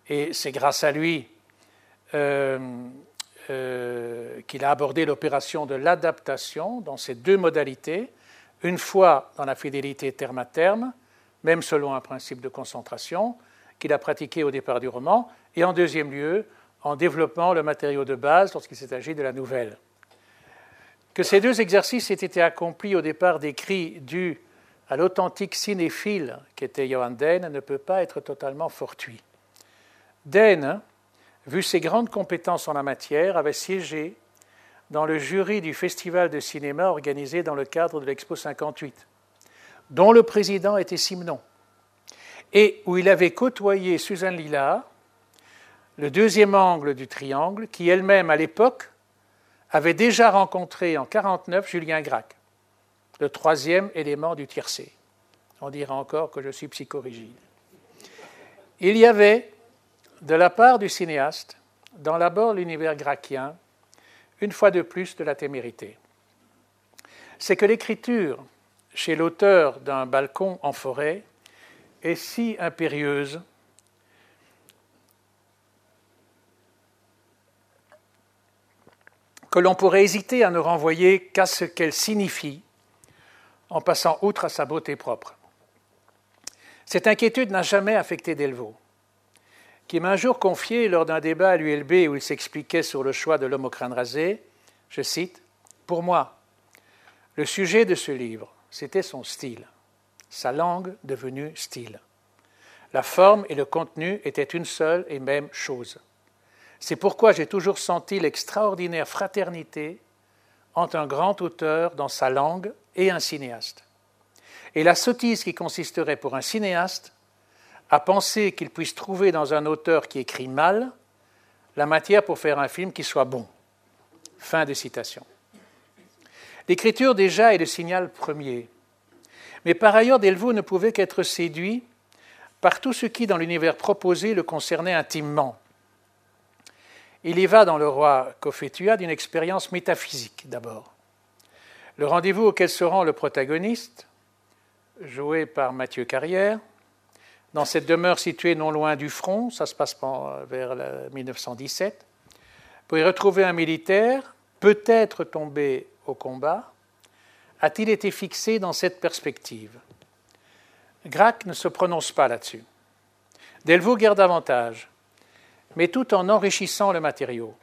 Speaker 4: et c'est grâce à lui euh, euh, qu'il a abordé l'opération de l'adaptation dans ces deux modalités, une fois dans la fidélité terme à terme, même selon un principe de concentration, qu'il a pratiqué au départ du roman, et en deuxième lieu, en développant le matériau de base lorsqu'il s'est agi de la nouvelle. Que ces deux exercices aient été accomplis au départ des cris dus à l'authentique cinéphile qu'était Johan Den ne peut pas être totalement fortuit. Den, vu ses grandes compétences en la matière, avait siégé dans le jury du festival de cinéma organisé dans le cadre de l'Expo 58, dont le président était Simenon, et où il avait côtoyé Suzanne Lila, le deuxième angle du triangle, qui elle-même, à l'époque, avait déjà rencontré en 1949 Julien Gracq, le troisième élément du tiercé. On dira encore que je suis psychorigide. Il y avait de la part du cinéaste, dans l'abord l'univers gracchien, une fois de plus de la témérité. C'est que l'écriture, chez l'auteur d'un balcon en forêt, est si impérieuse que l'on pourrait hésiter à ne renvoyer qu'à ce qu'elle signifie en passant outre à sa beauté propre. Cette inquiétude n'a jamais affecté Delvaux qui m'a un jour confié lors d'un débat à l'ULB où il s'expliquait sur le choix de l'homme au crâne rasé, je cite, Pour moi, le sujet de ce livre, c'était son style, sa langue devenue style. La forme et le contenu étaient une seule et même chose. C'est pourquoi j'ai toujours senti l'extraordinaire fraternité entre un grand auteur dans sa langue et un cinéaste. Et la sottise qui consisterait pour un cinéaste à penser qu'il puisse trouver dans un auteur qui écrit mal la matière pour faire un film qui soit bon. Fin de citation. L'écriture déjà est le signal premier. Mais par ailleurs, Delvaux ne pouvait qu'être séduit par tout ce qui, dans l'univers proposé, le concernait intimement. Il y va dans Le Roi Cophetua d'une expérience métaphysique d'abord. Le rendez-vous auquel se rend le protagoniste, joué par Mathieu Carrière, dans cette demeure située non loin du front, ça se passe vers 1917, pour y retrouver un militaire, peut-être tombé au combat, a-t-il été fixé dans cette perspective? Gracq ne se prononce pas là-dessus. Delvaux garde davantage, mais tout en enrichissant le matériau.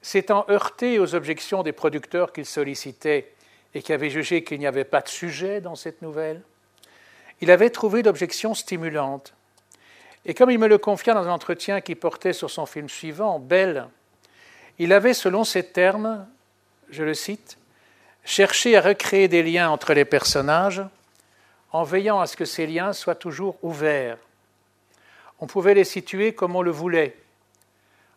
Speaker 4: S'étant heurté aux objections des producteurs qu'il sollicitait et qui avaient jugé qu'il n'y avait pas de sujet dans cette nouvelle, il avait trouvé l'objection stimulante. Et comme il me le confia dans un entretien qui portait sur son film suivant, Belle, il avait, selon ces termes, je le cite, cherché à recréer des liens entre les personnages en veillant à ce que ces liens soient toujours ouverts. On pouvait les situer comme on le voulait.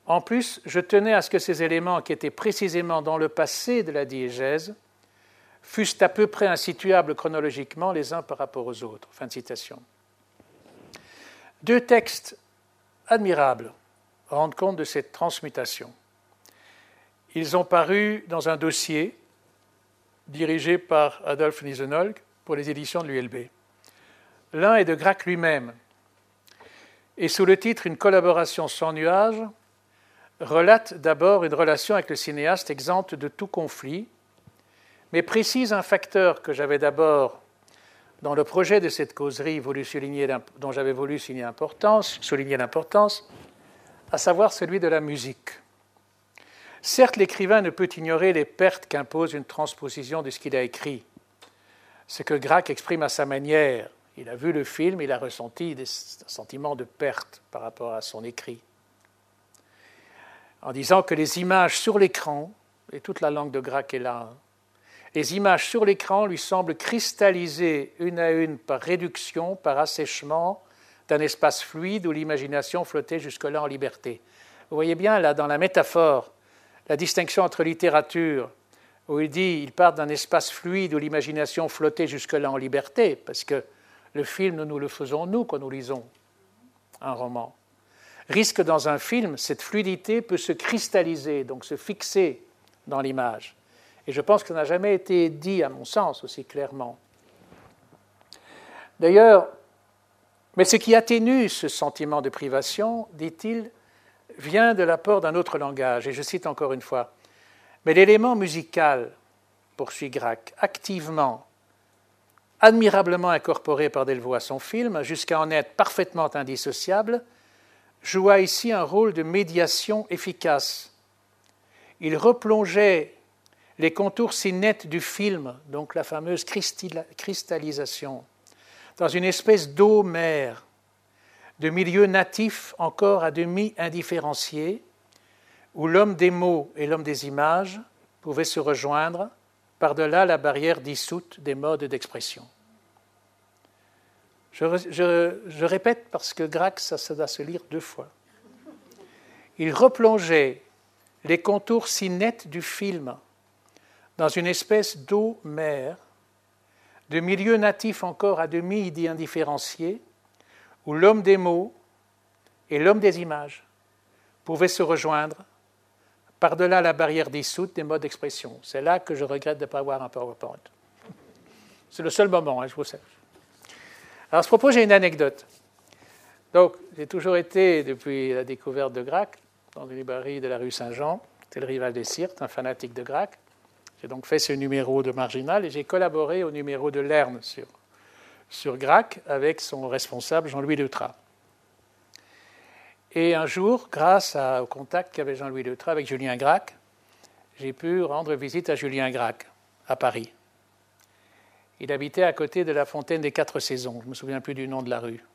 Speaker 4: En plus, je tenais à ce que ces éléments qui étaient précisément dans le passé de la diégèse fussent à peu près insituables chronologiquement les uns par rapport aux autres. Deux textes admirables rendent compte de cette transmutation. Ils ont paru dans un dossier dirigé par Adolphe Nisenolk pour les éditions de l'ULB. L'un est de Gracq lui-même, et sous le titre Une collaboration sans nuage, relate d'abord une relation avec le cinéaste exempte de tout conflit, mais précise un facteur que j'avais d'abord, dans le projet de cette causerie, voulu souligner, dont j'avais voulu souligner l'importance, souligner l'importance, à savoir celui de la musique. Certes, l'écrivain ne peut ignorer les pertes qu'impose une transposition de ce qu'il a écrit, ce que Grac exprime à sa manière. Il a vu le film, il a ressenti des sentiments de perte par rapport à son écrit en disant que les images sur l'écran, et toute la langue de Grac est là, les images sur l'écran lui semblent cristalliser une à une par réduction, par assèchement d'un espace fluide où l'imagination flottait jusque-là en liberté. Vous voyez bien là dans la métaphore la distinction entre littérature, où il dit il part d'un espace fluide où l'imagination flottait jusque-là en liberté, parce que le film, nous le faisons nous quand nous lisons un roman risque dans un film, cette fluidité peut se cristalliser, donc se fixer dans l'image. Et je pense que ça n'a jamais été dit, à mon sens, aussi clairement. D'ailleurs, mais ce qui atténue ce sentiment de privation, dit-il, vient de l'apport d'un autre langage. Et je cite encore une fois. Mais l'élément musical, poursuit Grac, activement, admirablement incorporé par Delvaux à son film, jusqu'à en être parfaitement indissociable, joua ici un rôle de médiation efficace. Il replongeait les contours si nets du film, donc la fameuse cristallisation, dans une espèce d'eau-mer, de milieu natif encore à demi indifférencié, où l'homme des mots et l'homme des images pouvaient se rejoindre par-delà la barrière dissoute des modes d'expression. Je, répète parce que Grax, ça, ça doit se lire deux fois. Il replongeait les contours si nets du film dans une espèce d'eau-mer, de milieu natif encore à demi indifférencié, où l'homme des mots et l'homme des images pouvaient se rejoindre par-delà la barrière dissoute des modes d'expression. C'est là que je regrette de ne pas avoir un PowerPoint. C'est le seul moment, hein, je vous sais. À ce propos, j'ai une anecdote. Donc, j'ai toujours été, depuis la découverte de Grac, dans une librairie de la rue Saint-Jean. C'était le rival des Sirtes, un fanatique de Grac. J'ai donc fait ce numéro de Marginal et j'ai collaboré au numéro de Lerne sur, sur Grac avec son responsable Jean-Louis Leutrat. Et un jour, grâce au contact qu'avait Jean-Louis Leutrat avec Julien Grac, j'ai pu rendre visite à Julien Grac à Paris. Il habitait à côté de la fontaine des Quatre Saisons. Je ne me souviens plus du nom de la rue.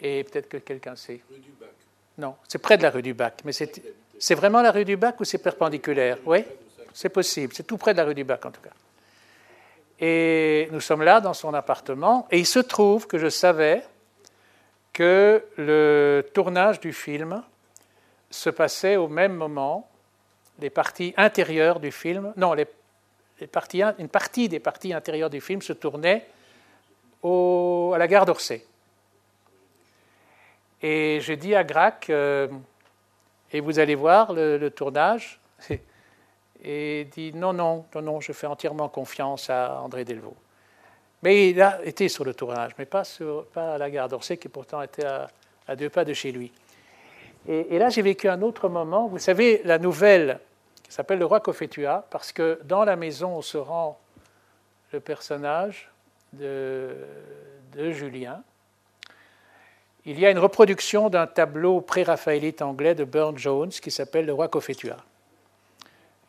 Speaker 4: Et peut-être que quelqu'un sait. Rue du Bac. Non, c'est près de la rue du Bac. Mais c'est vraiment la rue du Bac ou c'est perpendiculaire? Oui, c'est possible. C'est tout près de la rue du Bac en tout cas. Et nous sommes là dans son appartement. Et il se trouve que je savais que le tournage du film se passait au même moment, les parties intérieures du film, non, une partie des parties intérieures du film se tournait à la gare d'Orsay. Et je dis à Grac, euh, et vous allez voir le, tournage Et il dit non, non, non, non, je fais entièrement confiance à André Delvaux. Mais il a été sur le tournage, mais pas, à la gare d'Orsay, qui pourtant était à, deux pas de chez lui. Et, et là, j'ai vécu un autre moment. Vous savez, la nouvelle qui s'appelle Le Roi Cophetua, parce que dans la maison où se rend le personnage de, Julien, il y a une reproduction d'un tableau pré-raphaélite anglais de Burne Jones qui s'appelle Le Roi Cophetua.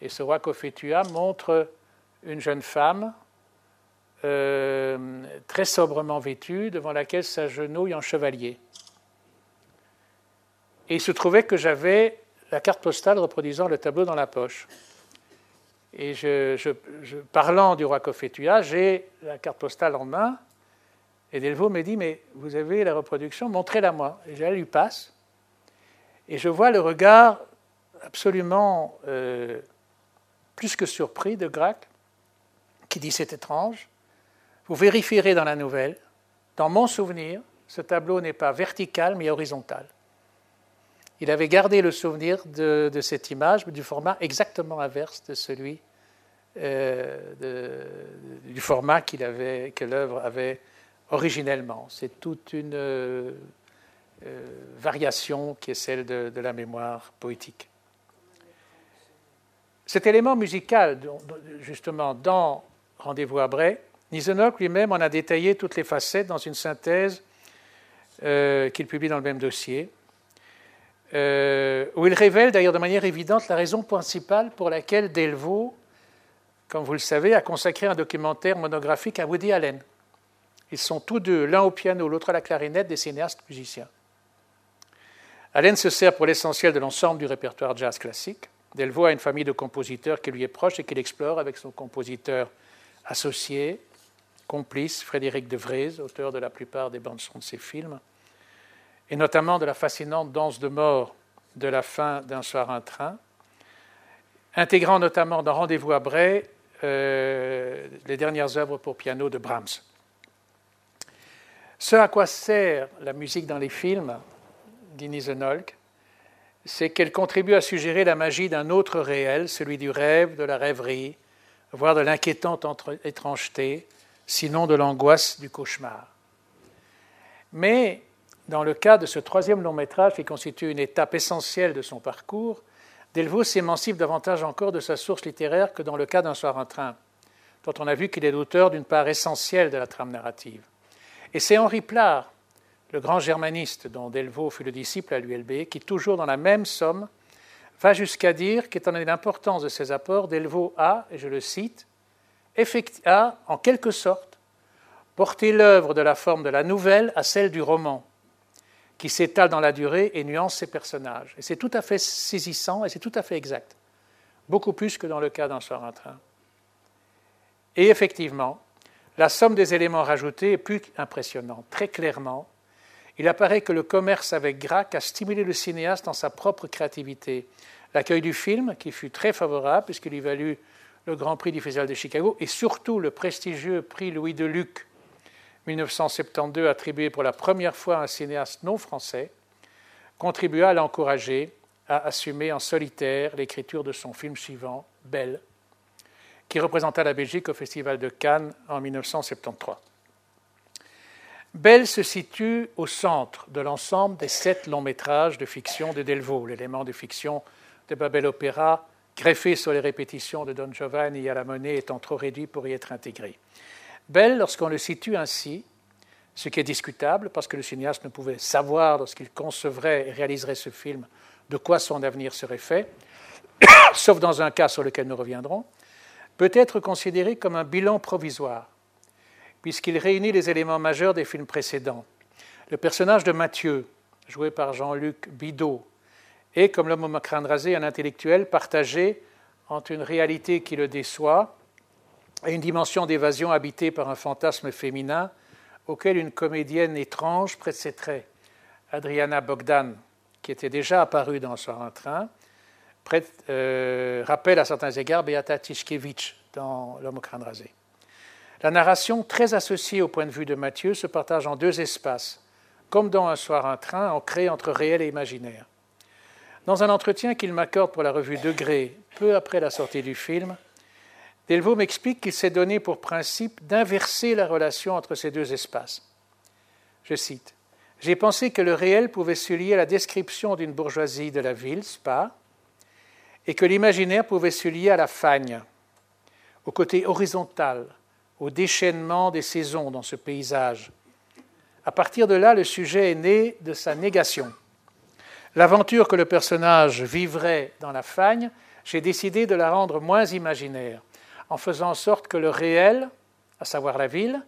Speaker 4: Et ce Roi Cophetua montre une jeune femme euh, très sobrement vêtue devant laquelle s'agenouille un chevalier. Et il se trouvait que j'avais la carte postale reproduisant le tableau dans la poche. Et parlant du roi Cophetua, j'ai la carte postale en main, et Delvaux me dit, mais vous avez la reproduction, montrez-la moi. Et je la lui passe, et je vois le regard absolument euh, plus que surpris de Grac, qui dit, c'est étrange, vous vérifierez dans la nouvelle, dans mon souvenir, ce tableau n'est pas vertical, mais horizontal il avait gardé le souvenir de, cette image, mais du format exactement inverse de celui euh, du format avait, que l'œuvre avait originellement. C'est toute une, variation qui est celle de, la mémoire poétique. Cet élément musical, justement, dans Rendez-vous à Bray, Nisenok lui-même en a détaillé toutes les facettes dans une synthèse qu'il publie dans le même dossier. Euh, où il révèle d'ailleurs de manière évidente la raison principale pour laquelle Delvaux, comme vous le savez, a consacré un documentaire monographique à Woody Allen. Ils sont tous deux, l'un au piano, l'autre à la clarinette, des cinéastes musiciens. Allen se sert pour l'essentiel de l'ensemble du répertoire jazz classique. Delvaux a une famille de compositeurs qui lui est proche et qu'il explore avec son compositeur associé, complice, Frédéric de Vries, auteur de la plupart des bandes-sons de ses films et notamment de la fascinante danse de mort de la fin d'un soir un train, intégrant notamment dans Rendez-vous à Bray euh, les dernières œuvres pour piano de Brahms. Ce à quoi sert la musique dans les films, dit Nisenolk, c'est qu'elle contribue à suggérer la magie d'un autre réel, celui du rêve, de la rêverie, voire de l'inquiétante étrangeté, sinon de l'angoisse du cauchemar. Mais dans le cas de ce troisième long métrage qui constitue une étape essentielle de son parcours, Delvaux s'émancipe davantage encore de sa source littéraire que dans le cas d'un soir en train, dont on a vu qu'il est l'auteur d'une part essentielle de la trame narrative. Et c'est Henri Plard, le grand germaniste dont Delvaux fut le disciple à l'ULB, qui, toujours dans la même somme, va jusqu'à dire qu'étant donné l'importance de ses apports, Delvaux a, et je le cite, a, en quelque sorte, porté l'œuvre de la forme de la nouvelle à celle du roman, qui s'étale dans la durée et nuance ses personnages. Et c'est tout à fait saisissant et c'est tout à fait exact. Beaucoup plus que dans le cas d'un soir train. Et effectivement, la somme des éléments rajoutés est plus impressionnante. Très clairement, il apparaît que le commerce avec Grac a stimulé le cinéaste dans sa propre créativité. L'accueil du film, qui fut très favorable, puisqu'il lui valut le Grand Prix du Festival de Chicago, et surtout le prestigieux prix Louis de Luc 1972 attribué pour la première fois à un cinéaste non français, contribua à l'encourager à assumer en solitaire l'écriture de son film suivant, Belle, qui représenta la Belgique au Festival de Cannes en 1973. Belle se situe au centre de l'ensemble des sept longs métrages de fiction de Delvaux, l'élément de fiction de Babel Opéra, greffé sur les répétitions de Don Giovanni à la monnaie étant trop réduit pour y être intégré. Belle, lorsqu'on le situe ainsi, ce qui est discutable, parce que le cinéaste ne pouvait savoir, lorsqu'il concevrait et réaliserait ce film, de quoi son avenir serait fait, sauf dans un cas sur lequel nous reviendrons, peut être considéré comme un bilan provisoire, puisqu'il réunit les éléments majeurs des films précédents. Le personnage de Mathieu, joué par Jean-Luc Bidot, est, comme l'homme au crâne rasé, un intellectuel partagé entre une réalité qui le déçoit et une dimension d'évasion habitée par un fantasme féminin auquel une comédienne étrange prête ses traits. Adriana Bogdan, qui était déjà apparue dans Soir en train, prête, euh, rappelle à certains égards Beata Tischkevich dans L'homme au crâne rasé. La narration, très associée au point de vue de Mathieu, se partage en deux espaces, comme dans Un soir en train, ancré entre réel et imaginaire. Dans un entretien qu'il m'accorde pour la revue Degré, peu après la sortie du film, Delvaux m'explique qu'il s'est donné pour principe d'inverser la relation entre ces deux espaces. Je cite J'ai pensé que le réel pouvait se lier à la description d'une bourgeoisie de la ville, Spa, et que l'imaginaire pouvait se lier à la fagne, au côté horizontal, au déchaînement des saisons dans ce paysage. À partir de là, le sujet est né de sa négation. L'aventure que le personnage vivrait dans la fagne, j'ai décidé de la rendre moins imaginaire en faisant en sorte que le réel, à savoir la ville,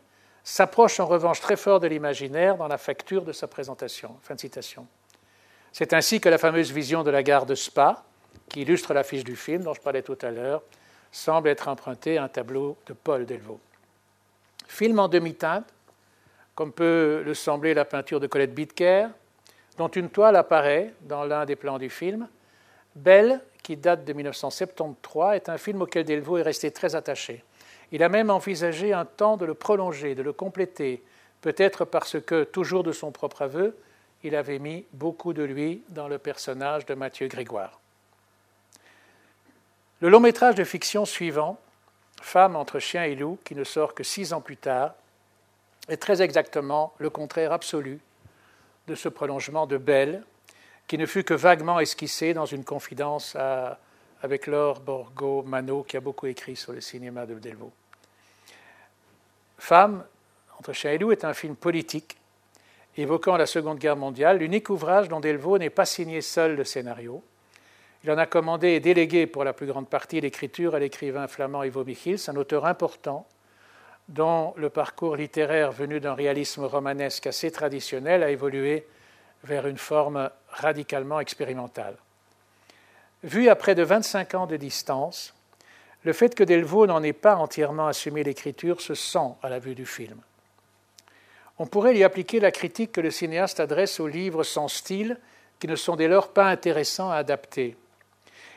Speaker 4: s'approche en revanche très fort de l'imaginaire dans la facture de sa présentation. C'est ainsi que la fameuse vision de la gare de Spa, qui illustre l'affiche du film dont je parlais tout à l'heure, semble être empruntée à un tableau de Paul Delvaux. Film en demi-teinte, comme peut le sembler la peinture de Colette Bidker, dont une toile apparaît dans l'un des plans du film, belle qui date de 1973, est un film auquel Delvaux est resté très attaché. Il a même envisagé un temps de le prolonger, de le compléter, peut-être parce que, toujours de son propre aveu, il avait mis beaucoup de lui dans le personnage de Mathieu Grégoire. Le long métrage de fiction suivant, Femme entre chien et loup, qui ne sort que six ans plus tard, est très exactement le contraire absolu de ce prolongement de Belle, qui ne fut que vaguement esquissé dans une confidence avec Laure Borgo Mano, qui a beaucoup écrit sur le cinéma de Delvaux. Femme, entre chien et loup, est un film politique évoquant la Seconde Guerre mondiale, l'unique ouvrage dont Delvaux n'est pas signé seul le scénario. Il en a commandé et délégué pour la plus grande partie l'écriture à l'écrivain flamand Ivo Michiels, un auteur important dont le parcours littéraire venu d'un réalisme romanesque assez traditionnel a évolué vers une forme radicalement expérimentale. Vu à près de 25 ans de distance, le fait que Delvaux n'en ait pas entièrement assumé l'écriture se sent à la vue du film. On pourrait y appliquer la critique que le cinéaste adresse aux livres sans style, qui ne sont dès lors pas intéressants à adapter.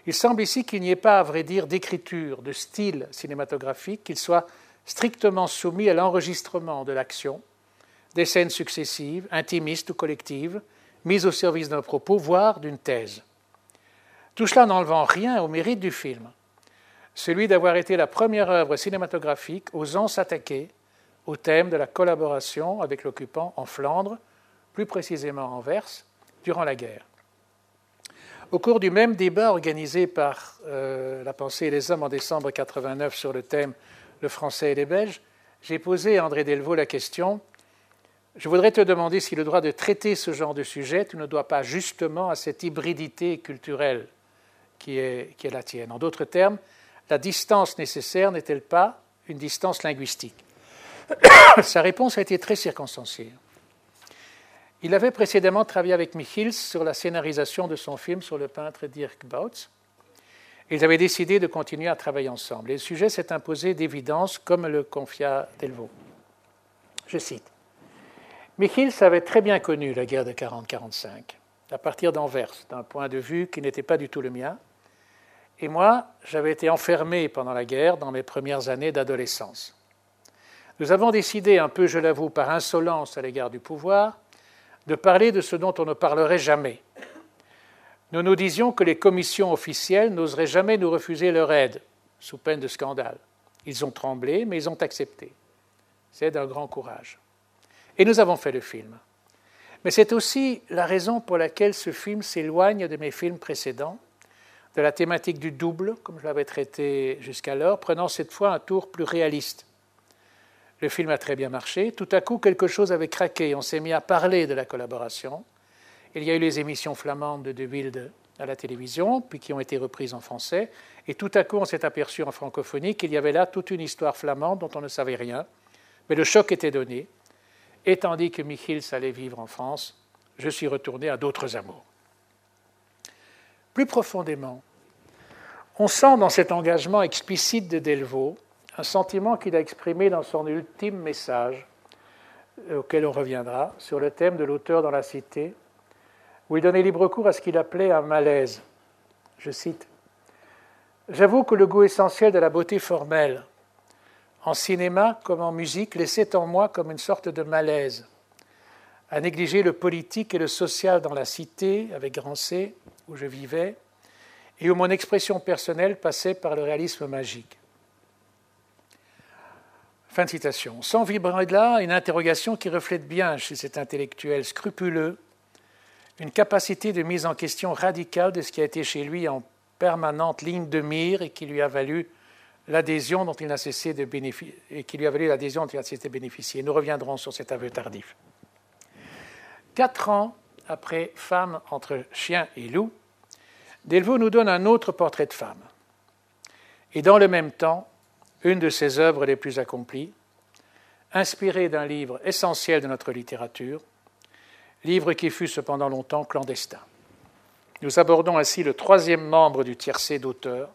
Speaker 4: Il semble ici qu'il n'y ait pas, à vrai dire, d'écriture, de style cinématographique, qu'il soit strictement soumis à l'enregistrement de l'action, des scènes successives, intimistes ou collectives, mises au service d'un propos, voire d'une thèse. Tout cela n'enlevant rien au mérite du film, celui d'avoir été la première œuvre cinématographique osant s'attaquer au thème de la collaboration avec l'occupant en Flandre, plus précisément en Verse, durant la guerre. Au cours du même débat organisé par euh, La pensée et les hommes en décembre 89 sur le thème Le français et les Belges, j'ai posé à André Delvaux la question Je voudrais te demander si le droit de traiter ce genre de sujet ne doit pas justement à cette hybridité culturelle qui est, la tienne. En d'autres termes, la distance nécessaire n'est-elle pas une distance linguistique? Sa réponse a été très circonstanciée. Il avait précédemment travaillé avec Michiels sur la scénarisation de son film sur le peintre Dirk Bautz. Ils avaient décidé de continuer à travailler ensemble. Et le sujet s'est imposé d'évidence, comme le confia Delvaux. Je cite Michiels avait très bien connu la guerre de 40-45, à partir d'Anvers, d'un point de vue qui n'était pas du tout le mien. Et moi, j'avais été enfermé pendant la guerre dans mes premières années d'adolescence. Nous avons décidé, un peu, je l'avoue, par insolence à l'égard du pouvoir, de parler de ce dont on ne parlerait jamais. Nous nous disions que les commissions officielles n'oseraient jamais nous refuser leur aide, sous peine de scandale. Ils ont tremblé, mais ils ont accepté. C'est d'un grand courage. Et nous avons fait le film. Mais c'est aussi la raison pour laquelle ce film s'éloigne de mes films précédents, de la thématique du double, comme je l'avais traité jusqu'alors, prenant cette fois un tour plus réaliste le film a très bien marché. Tout à coup, quelque chose avait craqué. On s'est mis à parler de la collaboration. Il y a eu les émissions flamandes de De Wilde à la télévision, puis qui ont été reprises en français. Et tout à coup, on s'est aperçu en francophonie qu'il y avait là toute une histoire flamande dont on ne savait rien. Mais le choc était donné. Et tandis que Michiels allait vivre en France, je suis retourné à d'autres amours. Plus profondément, on sent dans cet engagement explicite de Delvaux un sentiment qu'il a exprimé dans son ultime message, euh, auquel on reviendra, sur le thème de l'auteur dans la cité, où il donnait libre cours à ce qu'il appelait un malaise. Je cite J'avoue que le goût essentiel de la beauté formelle, en cinéma comme en musique, laissait en moi comme une sorte de malaise, à négliger le politique et le social dans la cité, avec grand C, où je vivais, et où mon expression personnelle passait par le réalisme magique. Fin de citation. Sans vibrer de là, une interrogation qui reflète bien chez cet intellectuel scrupuleux une capacité de mise en question radicale de ce qui a été chez lui en permanente ligne de mire et qui lui a valu l'adhésion dont il n'a cessé de bénéficier et qui lui a valu l'adhésion dont il a cessé de bénéficier. Nous reviendrons sur cet aveu tardif. Quatre ans après Femme entre chien et loup, Delvaux nous donne un autre portrait de femme. Et dans le même temps, une de ses œuvres les plus accomplies, inspirée d'un livre essentiel de notre littérature, livre qui fut cependant longtemps clandestin. Nous abordons ainsi le troisième membre du tiercé d'auteurs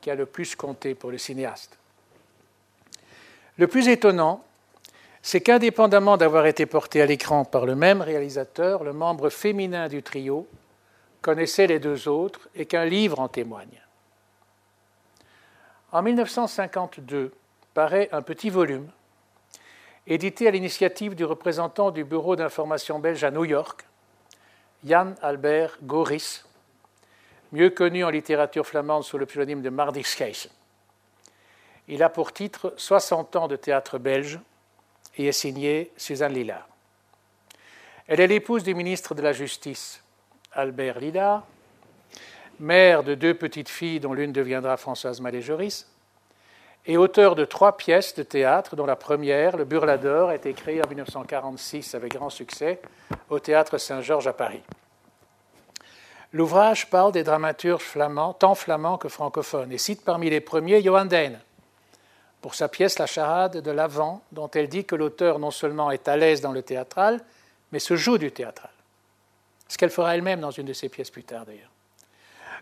Speaker 4: qui a le plus compté pour le cinéaste. Le plus étonnant, c'est qu'indépendamment d'avoir été porté à l'écran par le même réalisateur, le membre féminin du trio connaissait les deux autres et qu'un livre en témoigne. En 1952 paraît un petit volume, édité à l'initiative du représentant du Bureau d'information belge à New York, Jan Albert Goris, mieux connu en littérature flamande sous le pseudonyme de Mardixkeisen. Il a pour titre 60 ans de théâtre belge et est signé Suzanne Lillard. Elle est l'épouse du ministre de la Justice, Albert Lila, mère de deux petites filles dont l'une deviendra Françoise Malé-Joris, et auteur de trois pièces de théâtre, dont la première, Le Burlador, a été créée en 1946 avec grand succès au théâtre Saint-Georges à Paris. L'ouvrage parle des dramaturges flamands, tant flamands que francophones, et cite parmi les premiers Johan Dehn, pour sa pièce La charade de l'Avent, dont elle dit que l'auteur non seulement est à l'aise dans le théâtral, mais se joue du théâtral. Ce qu'elle fera elle-même dans une de ses pièces plus tard d'ailleurs.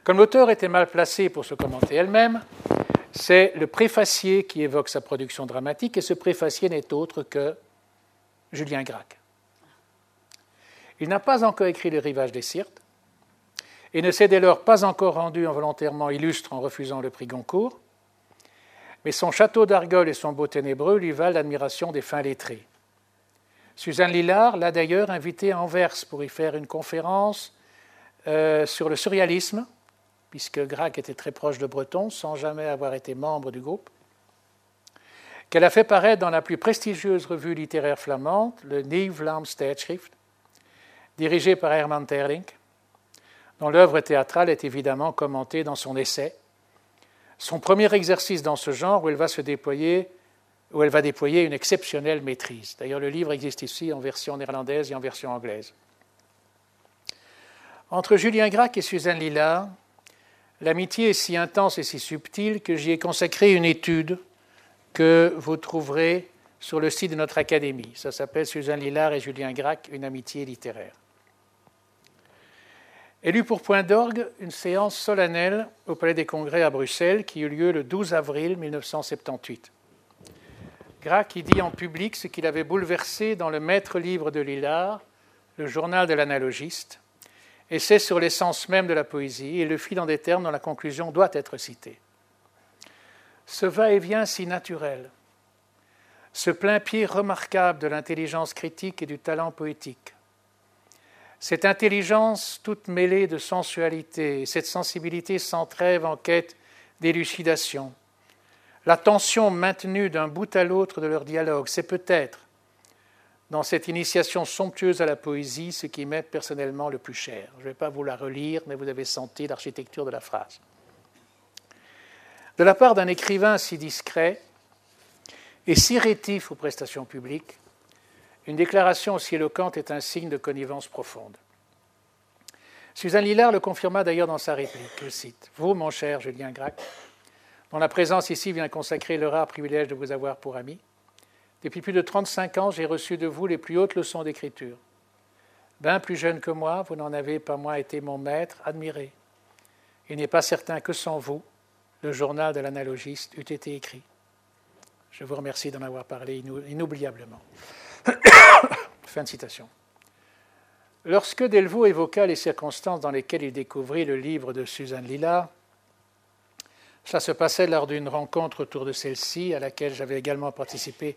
Speaker 4: Comme l'auteur était mal placé pour se commenter elle-même, c'est le préfacier qui évoque sa production dramatique, et ce préfacier n'est autre que Julien Gracq. Il n'a pas encore écrit Le rivage des Sirtes, et ne s'est dès lors pas encore rendu involontairement illustre en refusant le prix Goncourt, mais son château d'Argol et son beau ténébreux lui valent l'admiration des fins lettrés. Suzanne Lillard l'a d'ailleurs invité à Anvers pour y faire une conférence euh, sur le surréalisme, puisque Gracq était très proche de Breton, sans jamais avoir été membre du groupe, qu'elle a fait paraître dans la plus prestigieuse revue littéraire flamande, le Nieuw Tijdschrift, dirigée par Herman Terling, dont l'œuvre théâtrale est évidemment commentée dans son essai son premier exercice dans ce genre où elle va se déployer, où elle va déployer une exceptionnelle maîtrise. D'ailleurs, le livre existe ici en version néerlandaise et en version anglaise. Entre Julien Gracq et Suzanne Lillard, l'amitié est si intense et si subtile que j'y ai consacré une étude que vous trouverez sur le site de notre académie. Ça s'appelle Suzanne Lillard et Julien Gracq, une amitié littéraire. Elle eut pour point d'orgue une séance solennelle au Palais des Congrès à Bruxelles qui eut lieu le 12 avril 1978. Gracq y dit en public ce qu'il avait bouleversé dans le maître livre de Lillard, le journal de l'analogiste, et c'est sur l'essence même de la poésie, et le fit dans des termes dont la conclusion doit être citée. Ce va-et-vient si naturel, ce plein pied remarquable de l'intelligence critique et du talent poétique, cette intelligence toute mêlée de sensualité, cette sensibilité sans trêve en quête d'élucidation, la tension maintenue d'un bout à l'autre de leur dialogue, c'est peut-être, dans cette initiation somptueuse à la poésie, ce qui m'est personnellement le plus cher. Je ne vais pas vous la relire, mais vous avez senti l'architecture de la phrase. De la part d'un écrivain si discret et si rétif aux prestations publiques, une déclaration aussi éloquente est un signe de connivence profonde. Suzanne Lillard le confirma d'ailleurs dans sa réplique, je cite Vous, mon cher Julien Gracq, dont la présence ici vient consacrer le rare privilège de vous avoir pour ami, depuis plus de 35 ans, j'ai reçu de vous les plus hautes leçons d'écriture. Bien plus jeune que moi, vous n'en avez pas moins été mon maître, admiré. Il n'est pas certain que sans vous, le journal de l'analogiste eût été écrit. Je vous remercie d'en avoir parlé inoubliablement. fin de citation. Lorsque Delvaux évoqua les circonstances dans lesquelles il découvrit le livre de Suzanne Lila, cela se passait lors d'une rencontre autour de celle-ci, à laquelle j'avais également participé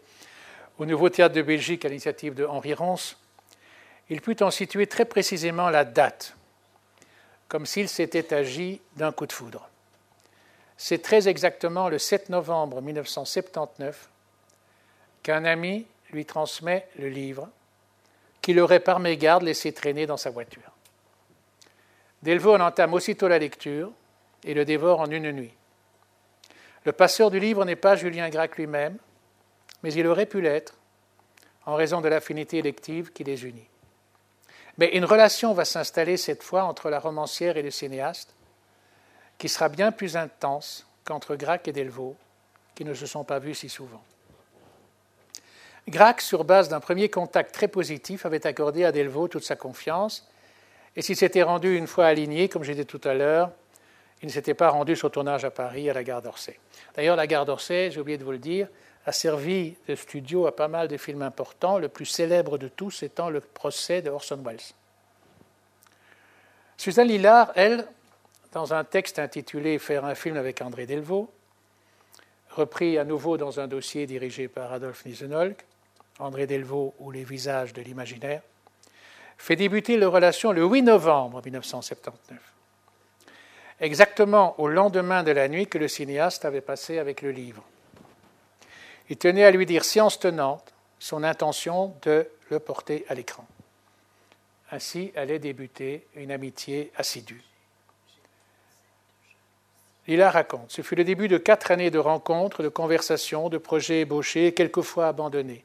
Speaker 4: au Nouveau Théâtre de Belgique à l'initiative de Henri Ronce. Il put en situer très précisément la date, comme s'il s'était agi d'un coup de foudre. C'est très exactement le 7 novembre 1979 qu'un ami lui transmet le livre qu'il aurait par mégarde laissé traîner dans sa voiture. Delvaux en entame aussitôt la lecture et le dévore en une nuit. Le passeur du livre n'est pas Julien Gracq lui-même, mais il aurait pu l'être en raison de l'affinité élective qui les unit. Mais une relation va s'installer cette fois entre la romancière et le cinéaste, qui sera bien plus intense qu'entre Gracq et Delvaux, qui ne se sont pas vus si souvent. Gracq, sur base d'un premier contact très positif, avait accordé à Delvaux toute sa confiance, et s'il s'était rendu une fois aligné, comme j'ai dit tout à l'heure, il ne s'était pas rendu sur tournage à Paris, à la gare d'Orsay. D'ailleurs, la gare d'Orsay, j'ai oublié de vous le dire, a servi de studio à pas mal de films importants, le plus célèbre de tous étant le procès de Orson Welles. Suzanne Lillard, elle, dans un texte intitulé Faire un film avec André Delvaux, repris à nouveau dans un dossier dirigé par Adolphe Nisenolk, André Delvaux ou Les visages de l'imaginaire, fait débuter leur relation le 8 novembre 1979, exactement au lendemain de la nuit que le cinéaste avait passé avec le livre. Il tenait à lui dire science tenante son intention de le porter à l'écran. Ainsi allait débuter une amitié assidue. Lila raconte Ce fut le début de quatre années de rencontres, de conversations, de projets ébauchés, quelquefois abandonnés.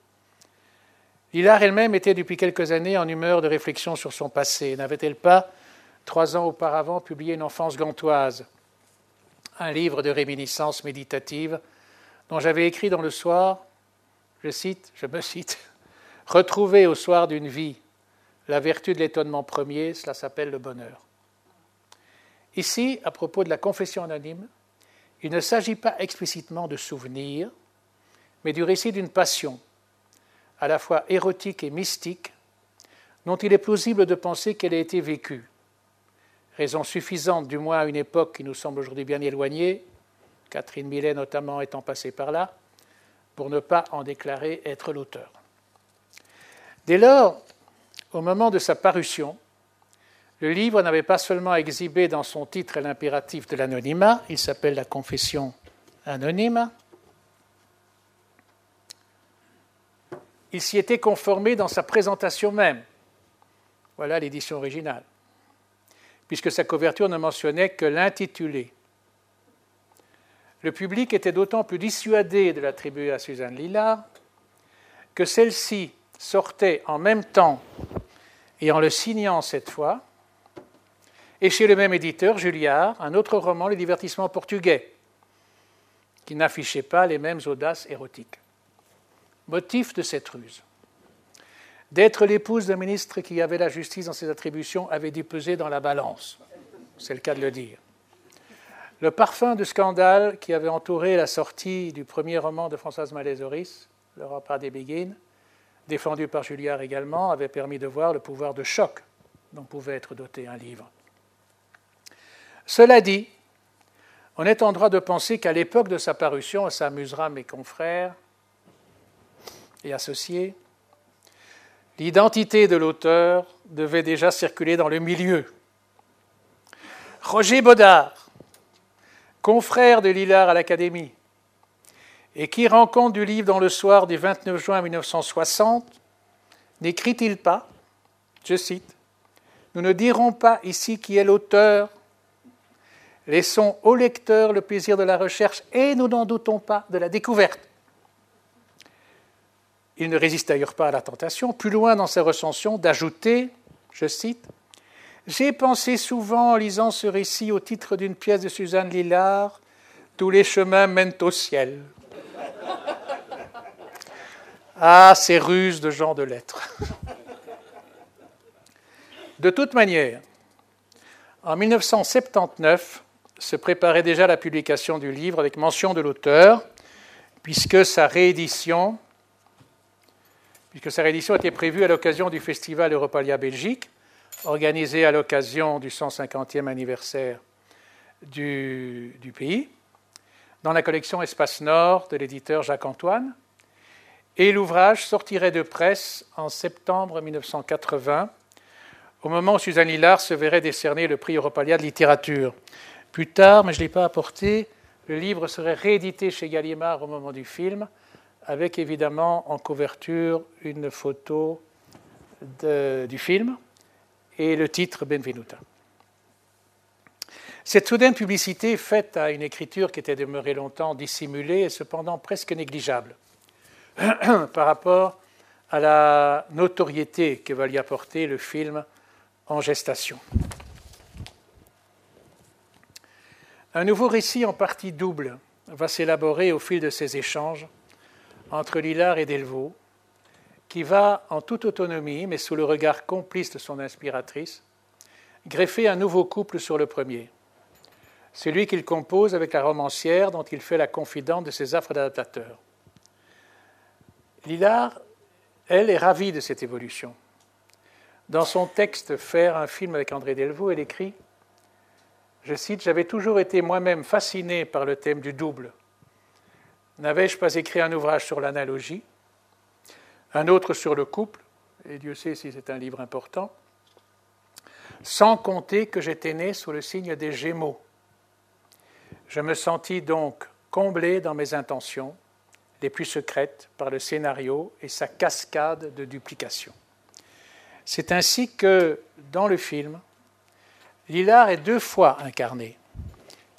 Speaker 4: Lila elle-même était depuis quelques années en humeur de réflexion sur son passé. N'avait-elle pas, trois ans auparavant, publié Une enfance gantoise, un livre de réminiscences méditatives dont j'avais écrit dans le soir, je cite, je me cite, Retrouver au soir d'une vie la vertu de l'étonnement premier, cela s'appelle le bonheur. Ici, à propos de la confession anonyme, il ne s'agit pas explicitement de souvenirs, mais du récit d'une passion, à la fois érotique et mystique, dont il est plausible de penser qu'elle a été vécue. Raison suffisante, du moins à une époque qui nous semble aujourd'hui bien éloignée, Catherine Millet notamment étant passée par là, pour ne pas en déclarer être l'auteur. Dès lors, au moment de sa parution, le livre n'avait pas seulement exhibé dans son titre l'impératif de l'anonymat, il s'appelle La Confession anonyme, il s'y était conformé dans sa présentation même. Voilà l'édition originale, puisque sa couverture ne mentionnait que l'intitulé. Le public était d'autant plus dissuadé de l'attribuer à Suzanne Lillard que celle-ci sortait en même temps et en le signant cette fois, et chez le même éditeur, Julliard, un autre roman, Le divertissement portugais, qui n'affichait pas les mêmes audaces érotiques. Motif de cette ruse. D'être l'épouse d'un ministre qui avait la justice dans ses attributions avait dû peser dans la balance. C'est le cas de le dire. Le parfum de scandale qui avait entouré la sortie du premier roman de Françoise Malaisoris, Le repas des Béguines, défendu par Julliard également, avait permis de voir le pouvoir de choc dont pouvait être doté un livre. Cela dit, on est en droit de penser qu'à l'époque de sa parution, ça amusera mes confrères et associés, l'identité de l'auteur devait déjà circuler dans le milieu. Roger Baudard, confrère de Lillard à l'Académie, et qui rend compte du livre dans le soir du 29 juin 1960, n'écrit-il pas, je cite, Nous ne dirons pas ici qui est l'auteur, laissons au lecteur le plaisir de la recherche et nous n'en doutons pas de la découverte. Il ne résiste d'ailleurs pas à la tentation, plus loin dans ses recensions, d'ajouter, je cite, J'ai pensé souvent en lisant ce récit au titre d'une pièce de Suzanne Lillard, Tous les chemins mènent au ciel. Ah, ces ruses de gens de lettres. De toute manière, en 1979 se préparait déjà la publication du livre avec mention de l'auteur, puisque sa réédition, puisque sa réédition était prévue à l'occasion du Festival Europalia Belgique, organisé à l'occasion du 150e anniversaire du, pays, dans la collection Espace Nord de l'éditeur Jacques Antoine, et l'ouvrage sortirait de presse en septembre 1980, au moment où Suzanne Lillard se verrait décerner le prix Europalia de littérature. Plus tard, mais je ne l'ai pas apporté, le livre serait réédité chez Gallimard au moment du film, avec évidemment en couverture une photo du film et le titre Benvenuta. Cette soudaine publicité faite à une écriture qui était demeurée longtemps dissimulée et cependant presque négligeable par rapport à la notoriété que va lui apporter le film en gestation. Un nouveau récit en partie double va s'élaborer au fil de ces échanges entre Lillard et Delvaux, qui va, en toute autonomie, mais sous le regard complice de son inspiratrice, greffer un nouveau couple sur le premier, celui qu'il compose avec la romancière dont il fait la confidente de ses affres d'adaptateur. Lillard, elle, est ravie de cette évolution. Dans son texte Faire un film avec André Delvaux, elle écrit Je cite J'avais toujours été moi-même fasciné par le thème du double. N'avais-je pas écrit un ouvrage sur l'analogie, un autre sur le couple, et Dieu sait si c'est un livre important, sans compter que j'étais né sous le signe des Gémeaux. Je me sentis donc comblé dans mes intentions les plus secrètes par le scénario et sa cascade de duplication. C'est ainsi que, dans le film, Lillard est deux fois incarné,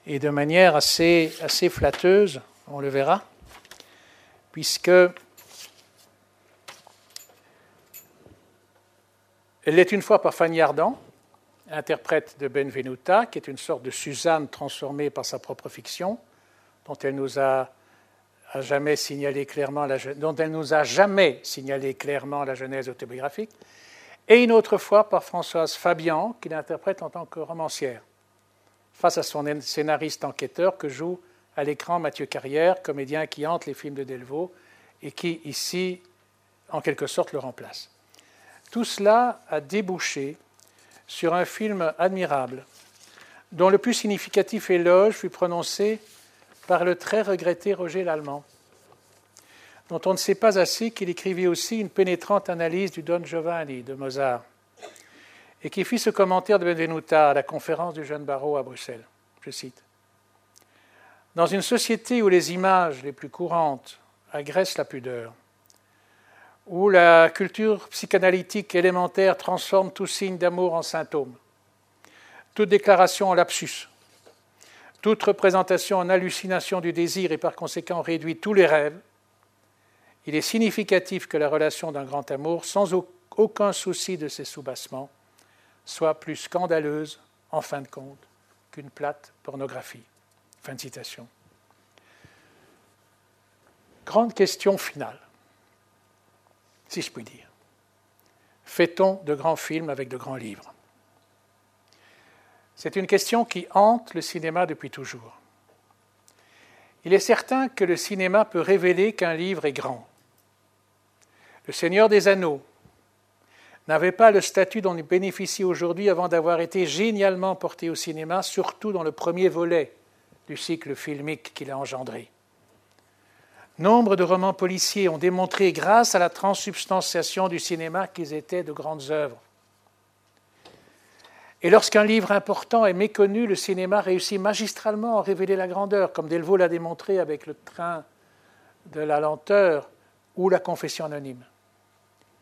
Speaker 4: et de manière assez, assez flatteuse, on le verra, puisque elle l'est une fois par Fanny Ardant, interprète de Benvenuta, qui est une sorte de Suzanne transformée par sa propre fiction, dont elle nous jamais signalé dont elle nous a jamais signalé clairement la genèse autobiographique, et une autre fois par Françoise Fabian, qui l'interprète en tant que romancière, face à son scénariste enquêteur que joue à l'écran Mathieu Carrière, comédien qui hante les films de Delvaux et qui, ici, en quelque sorte, le remplace. Tout cela a débouché sur un film admirable, dont le plus significatif éloge fut prononcé par le très regretté Roger Lallemand, dont on ne sait pas assez qu'il écrivit aussi une pénétrante analyse du Don Giovanni de Mozart, et qui fit ce commentaire de Benvenuta à la conférence du jeune barreau à Bruxelles. Je cite Dans une société où les images les plus courantes agressent la pudeur, où la culture psychanalytique élémentaire transforme tout signe d'amour en symptôme, toute déclaration en lapsus, toute représentation en hallucination du désir et par conséquent réduit tous les rêves, il est significatif que la relation d'un grand amour, sans aucun souci de ses soubassements, soit plus scandaleuse, en fin de compte, qu'une plate pornographie. Fin de citation. Grande question finale si je puis dire. Fait-on de grands films avec de grands livres? C'est une question qui hante le cinéma depuis toujours. Il est certain que le cinéma peut révéler qu'un livre est grand. Le Seigneur des Anneaux n'avait pas le statut dont il bénéficie aujourd'hui avant d'avoir été génialement porté au cinéma, surtout dans le premier volet du cycle filmique qu'il a engendré. Nombre de romans policiers ont démontré, grâce à la transsubstantiation du cinéma, qu'ils étaient de grandes œuvres. Et lorsqu'un livre important est méconnu, le cinéma réussit magistralement à révéler la grandeur, comme Delvaux l'a démontré avec le train de la lenteur ou la confession anonyme.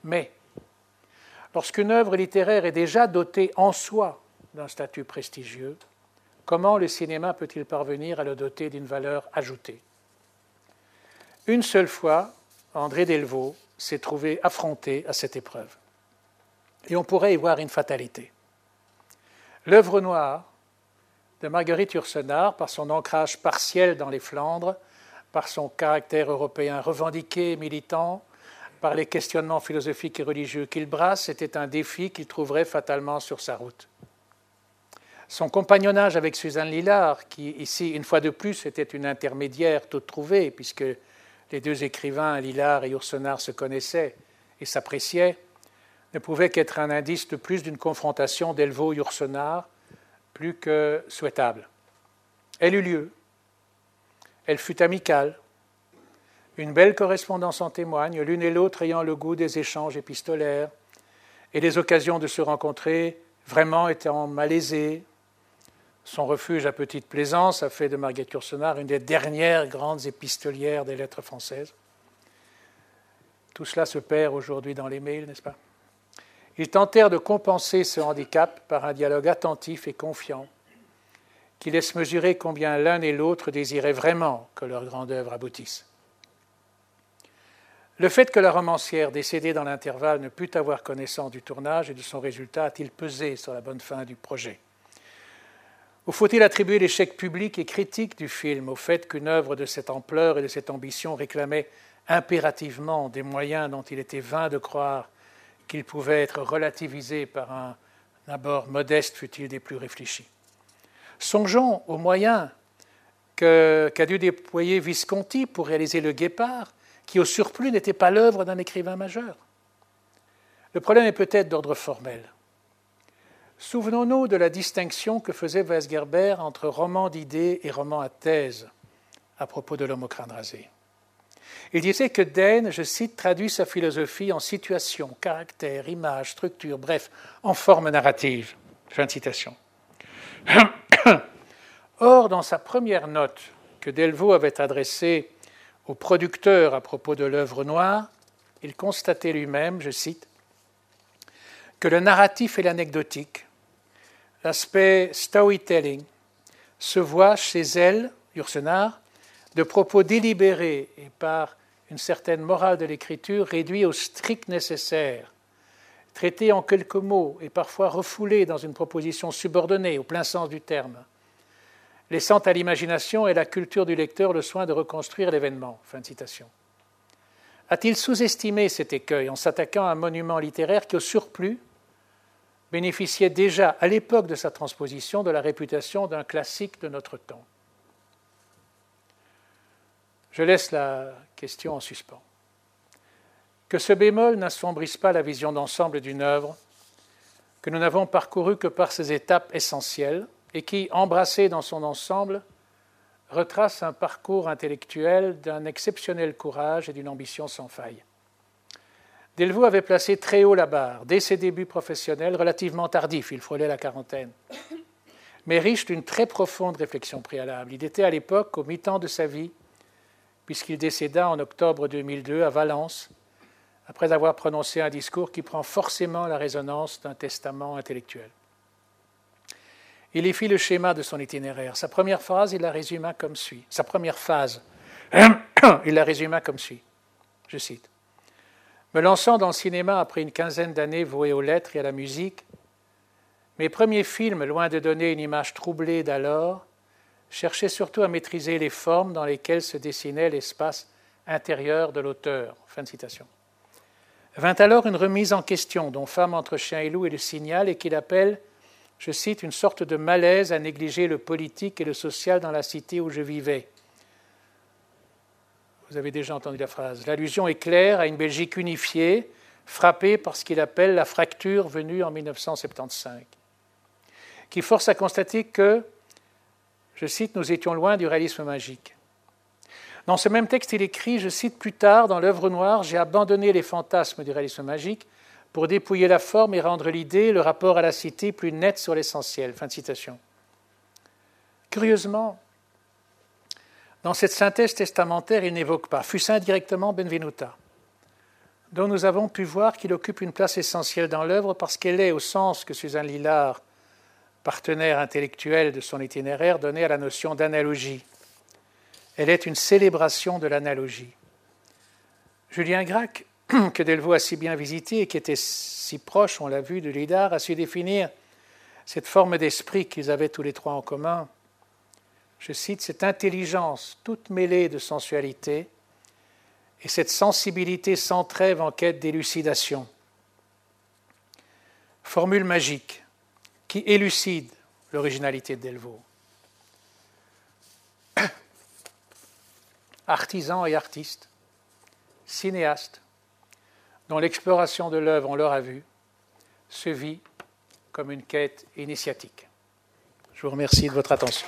Speaker 4: Mais lorsqu'une œuvre littéraire est déjà dotée en soi d'un statut prestigieux, comment le cinéma peut-il parvenir à le doter d'une valeur ajoutée? Une seule fois, André Delvaux s'est trouvé affronté à cette épreuve. Et on pourrait y voir une fatalité. L'œuvre noire de Marguerite Yourcenar, par son ancrage partiel dans les Flandres, par son caractère européen revendiqué militant, par les questionnements philosophiques et religieux qu'il brasse, était un défi qu'il trouverait fatalement sur sa route. Son compagnonnage avec Suzanne Lillard, qui ici, une fois de plus, était une intermédiaire toute trouvée, puisque les deux écrivains, Lillard et Yourcenar, se connaissaient et s'appréciaient, ne pouvait qu'être un indice de plus d'une confrontation d'Elvaux-Yourcenar plus que souhaitable. Elle eut lieu. Elle fut amicale. Une belle correspondance en témoigne, l'une et l'autre ayant le goût des échanges épistolaires, et les occasions de se rencontrer vraiment étant malaisées, son refuge à petite plaisance a fait de Marguerite Yourcenar une des dernières grandes épistolières des lettres françaises. Tout cela se perd aujourd'hui dans les mails, n'est-ce pas? Ils tentèrent de compenser ce handicap par un dialogue attentif et confiant qui laisse mesurer combien l'un et l'autre désiraient vraiment que leur grande œuvre aboutisse. Le fait que la romancière décédée dans l'intervalle ne pût avoir connaissance du tournage et de son résultat a-t-il pesé sur la bonne fin du projet? Ou faut-il attribuer l'échec public et critique du film au fait qu'une œuvre de cette ampleur et de cette ambition réclamait impérativement des moyens dont il était vain de croire qu'ils pouvaient être relativisés par un abord modeste, fut-il des plus réfléchis Songeons aux moyens qu'a dû déployer Visconti pour réaliser Le Guépard, qui au surplus n'était pas l'œuvre d'un écrivain majeur. Le problème est peut-être d'ordre formel. Souvenons-nous de la distinction que faisait Weisgerber entre roman d'idées et roman à thèse à propos de l'homme au rasé. Il disait que Dane, je cite, traduit sa philosophie en situation, caractère, image, structure, bref, en forme narrative. Fin de citation. Or, dans sa première note que Delvaux avait adressée au producteur à propos de l'œuvre noire, il constatait lui-même, je cite, que le narratif et l'anecdotique, l'aspect storytelling, se voit chez elle, Ursenard, de propos délibérés et par une certaine morale de l'écriture réduits au strict nécessaire, traités en quelques mots et parfois refoulés dans une proposition subordonnée au plein sens du terme, laissant à l'imagination et la culture du lecteur le soin de reconstruire l'événement. A-t-il sous-estimé cet écueil en s'attaquant à un monument littéraire qui, au surplus, bénéficiait déjà, à l'époque de sa transposition, de la réputation d'un classique de notre temps Je laisse la question en suspens. Que ce bémol n'assombrisse pas la vision d'ensemble d'une œuvre que nous n'avons parcourue que par ses étapes essentielles et qui, embrassée dans son ensemble, retrace un parcours intellectuel d'un exceptionnel courage et d'une ambition sans faille. Delvaux avait placé très haut la barre, dès ses débuts professionnels, relativement tardifs, il frôlait la quarantaine, mais riche d'une très profonde réflexion préalable. Il était à l'époque, au mi-temps de sa vie, puisqu'il décéda en octobre 2002 à Valence, après avoir prononcé un discours qui prend forcément la résonance d'un testament intellectuel. Il y fit le schéma de son itinéraire. Sa première phrase, il la résuma comme suit. Sa première phase, il la résuma comme suit. Je cite. Me lançant dans le cinéma après une quinzaine d'années vouées aux lettres et à la musique, mes premiers films, loin de donner une image troublée d'alors, cherchaient surtout à maîtriser les formes dans lesquelles se dessinait l'espace intérieur de l'auteur. Vint alors une remise en question dont Femme entre chien et loup est le signal et qu'il appelle je cite, une sorte de malaise à négliger le politique et le social dans la cité où je vivais. Vous avez déjà entendu la phrase. L'allusion est claire à une Belgique unifiée, frappée par ce qu'il appelle la fracture venue en 1975, qui force à constater que, je cite, nous étions loin du réalisme magique. Dans ce même texte, il écrit, je cite, plus tard, dans l'œuvre noire, j'ai abandonné les fantasmes du réalisme magique pour dépouiller la forme et rendre l'idée, le rapport à la cité plus net sur l'essentiel. Fin de citation. Curieusement, dans cette synthèse testamentaire, il n'évoque pas, fût-ce indirectement, Benvenuta, dont nous avons pu voir qu'il occupe une place essentielle dans l'œuvre parce qu'elle est, au sens que Suzanne Lillard, partenaire intellectuel de son itinéraire, donnait à la notion d'analogie. Elle est une célébration de l'analogie. Julien Gracq que Delvaux a si bien visité et qui était si proche, on l'a vu, de Lidar, a su définir cette forme d'esprit qu'ils avaient tous les trois en commun. Je cite, cette intelligence toute mêlée de sensualité et cette sensibilité sans trêve en quête d'élucidation. Formule magique qui élucide l'originalité de Delvaux. Artisan et artiste, cinéaste, dont l'exploration de l'œuvre, on l'aura vu, se vit comme une quête initiatique. Je vous remercie de votre attention.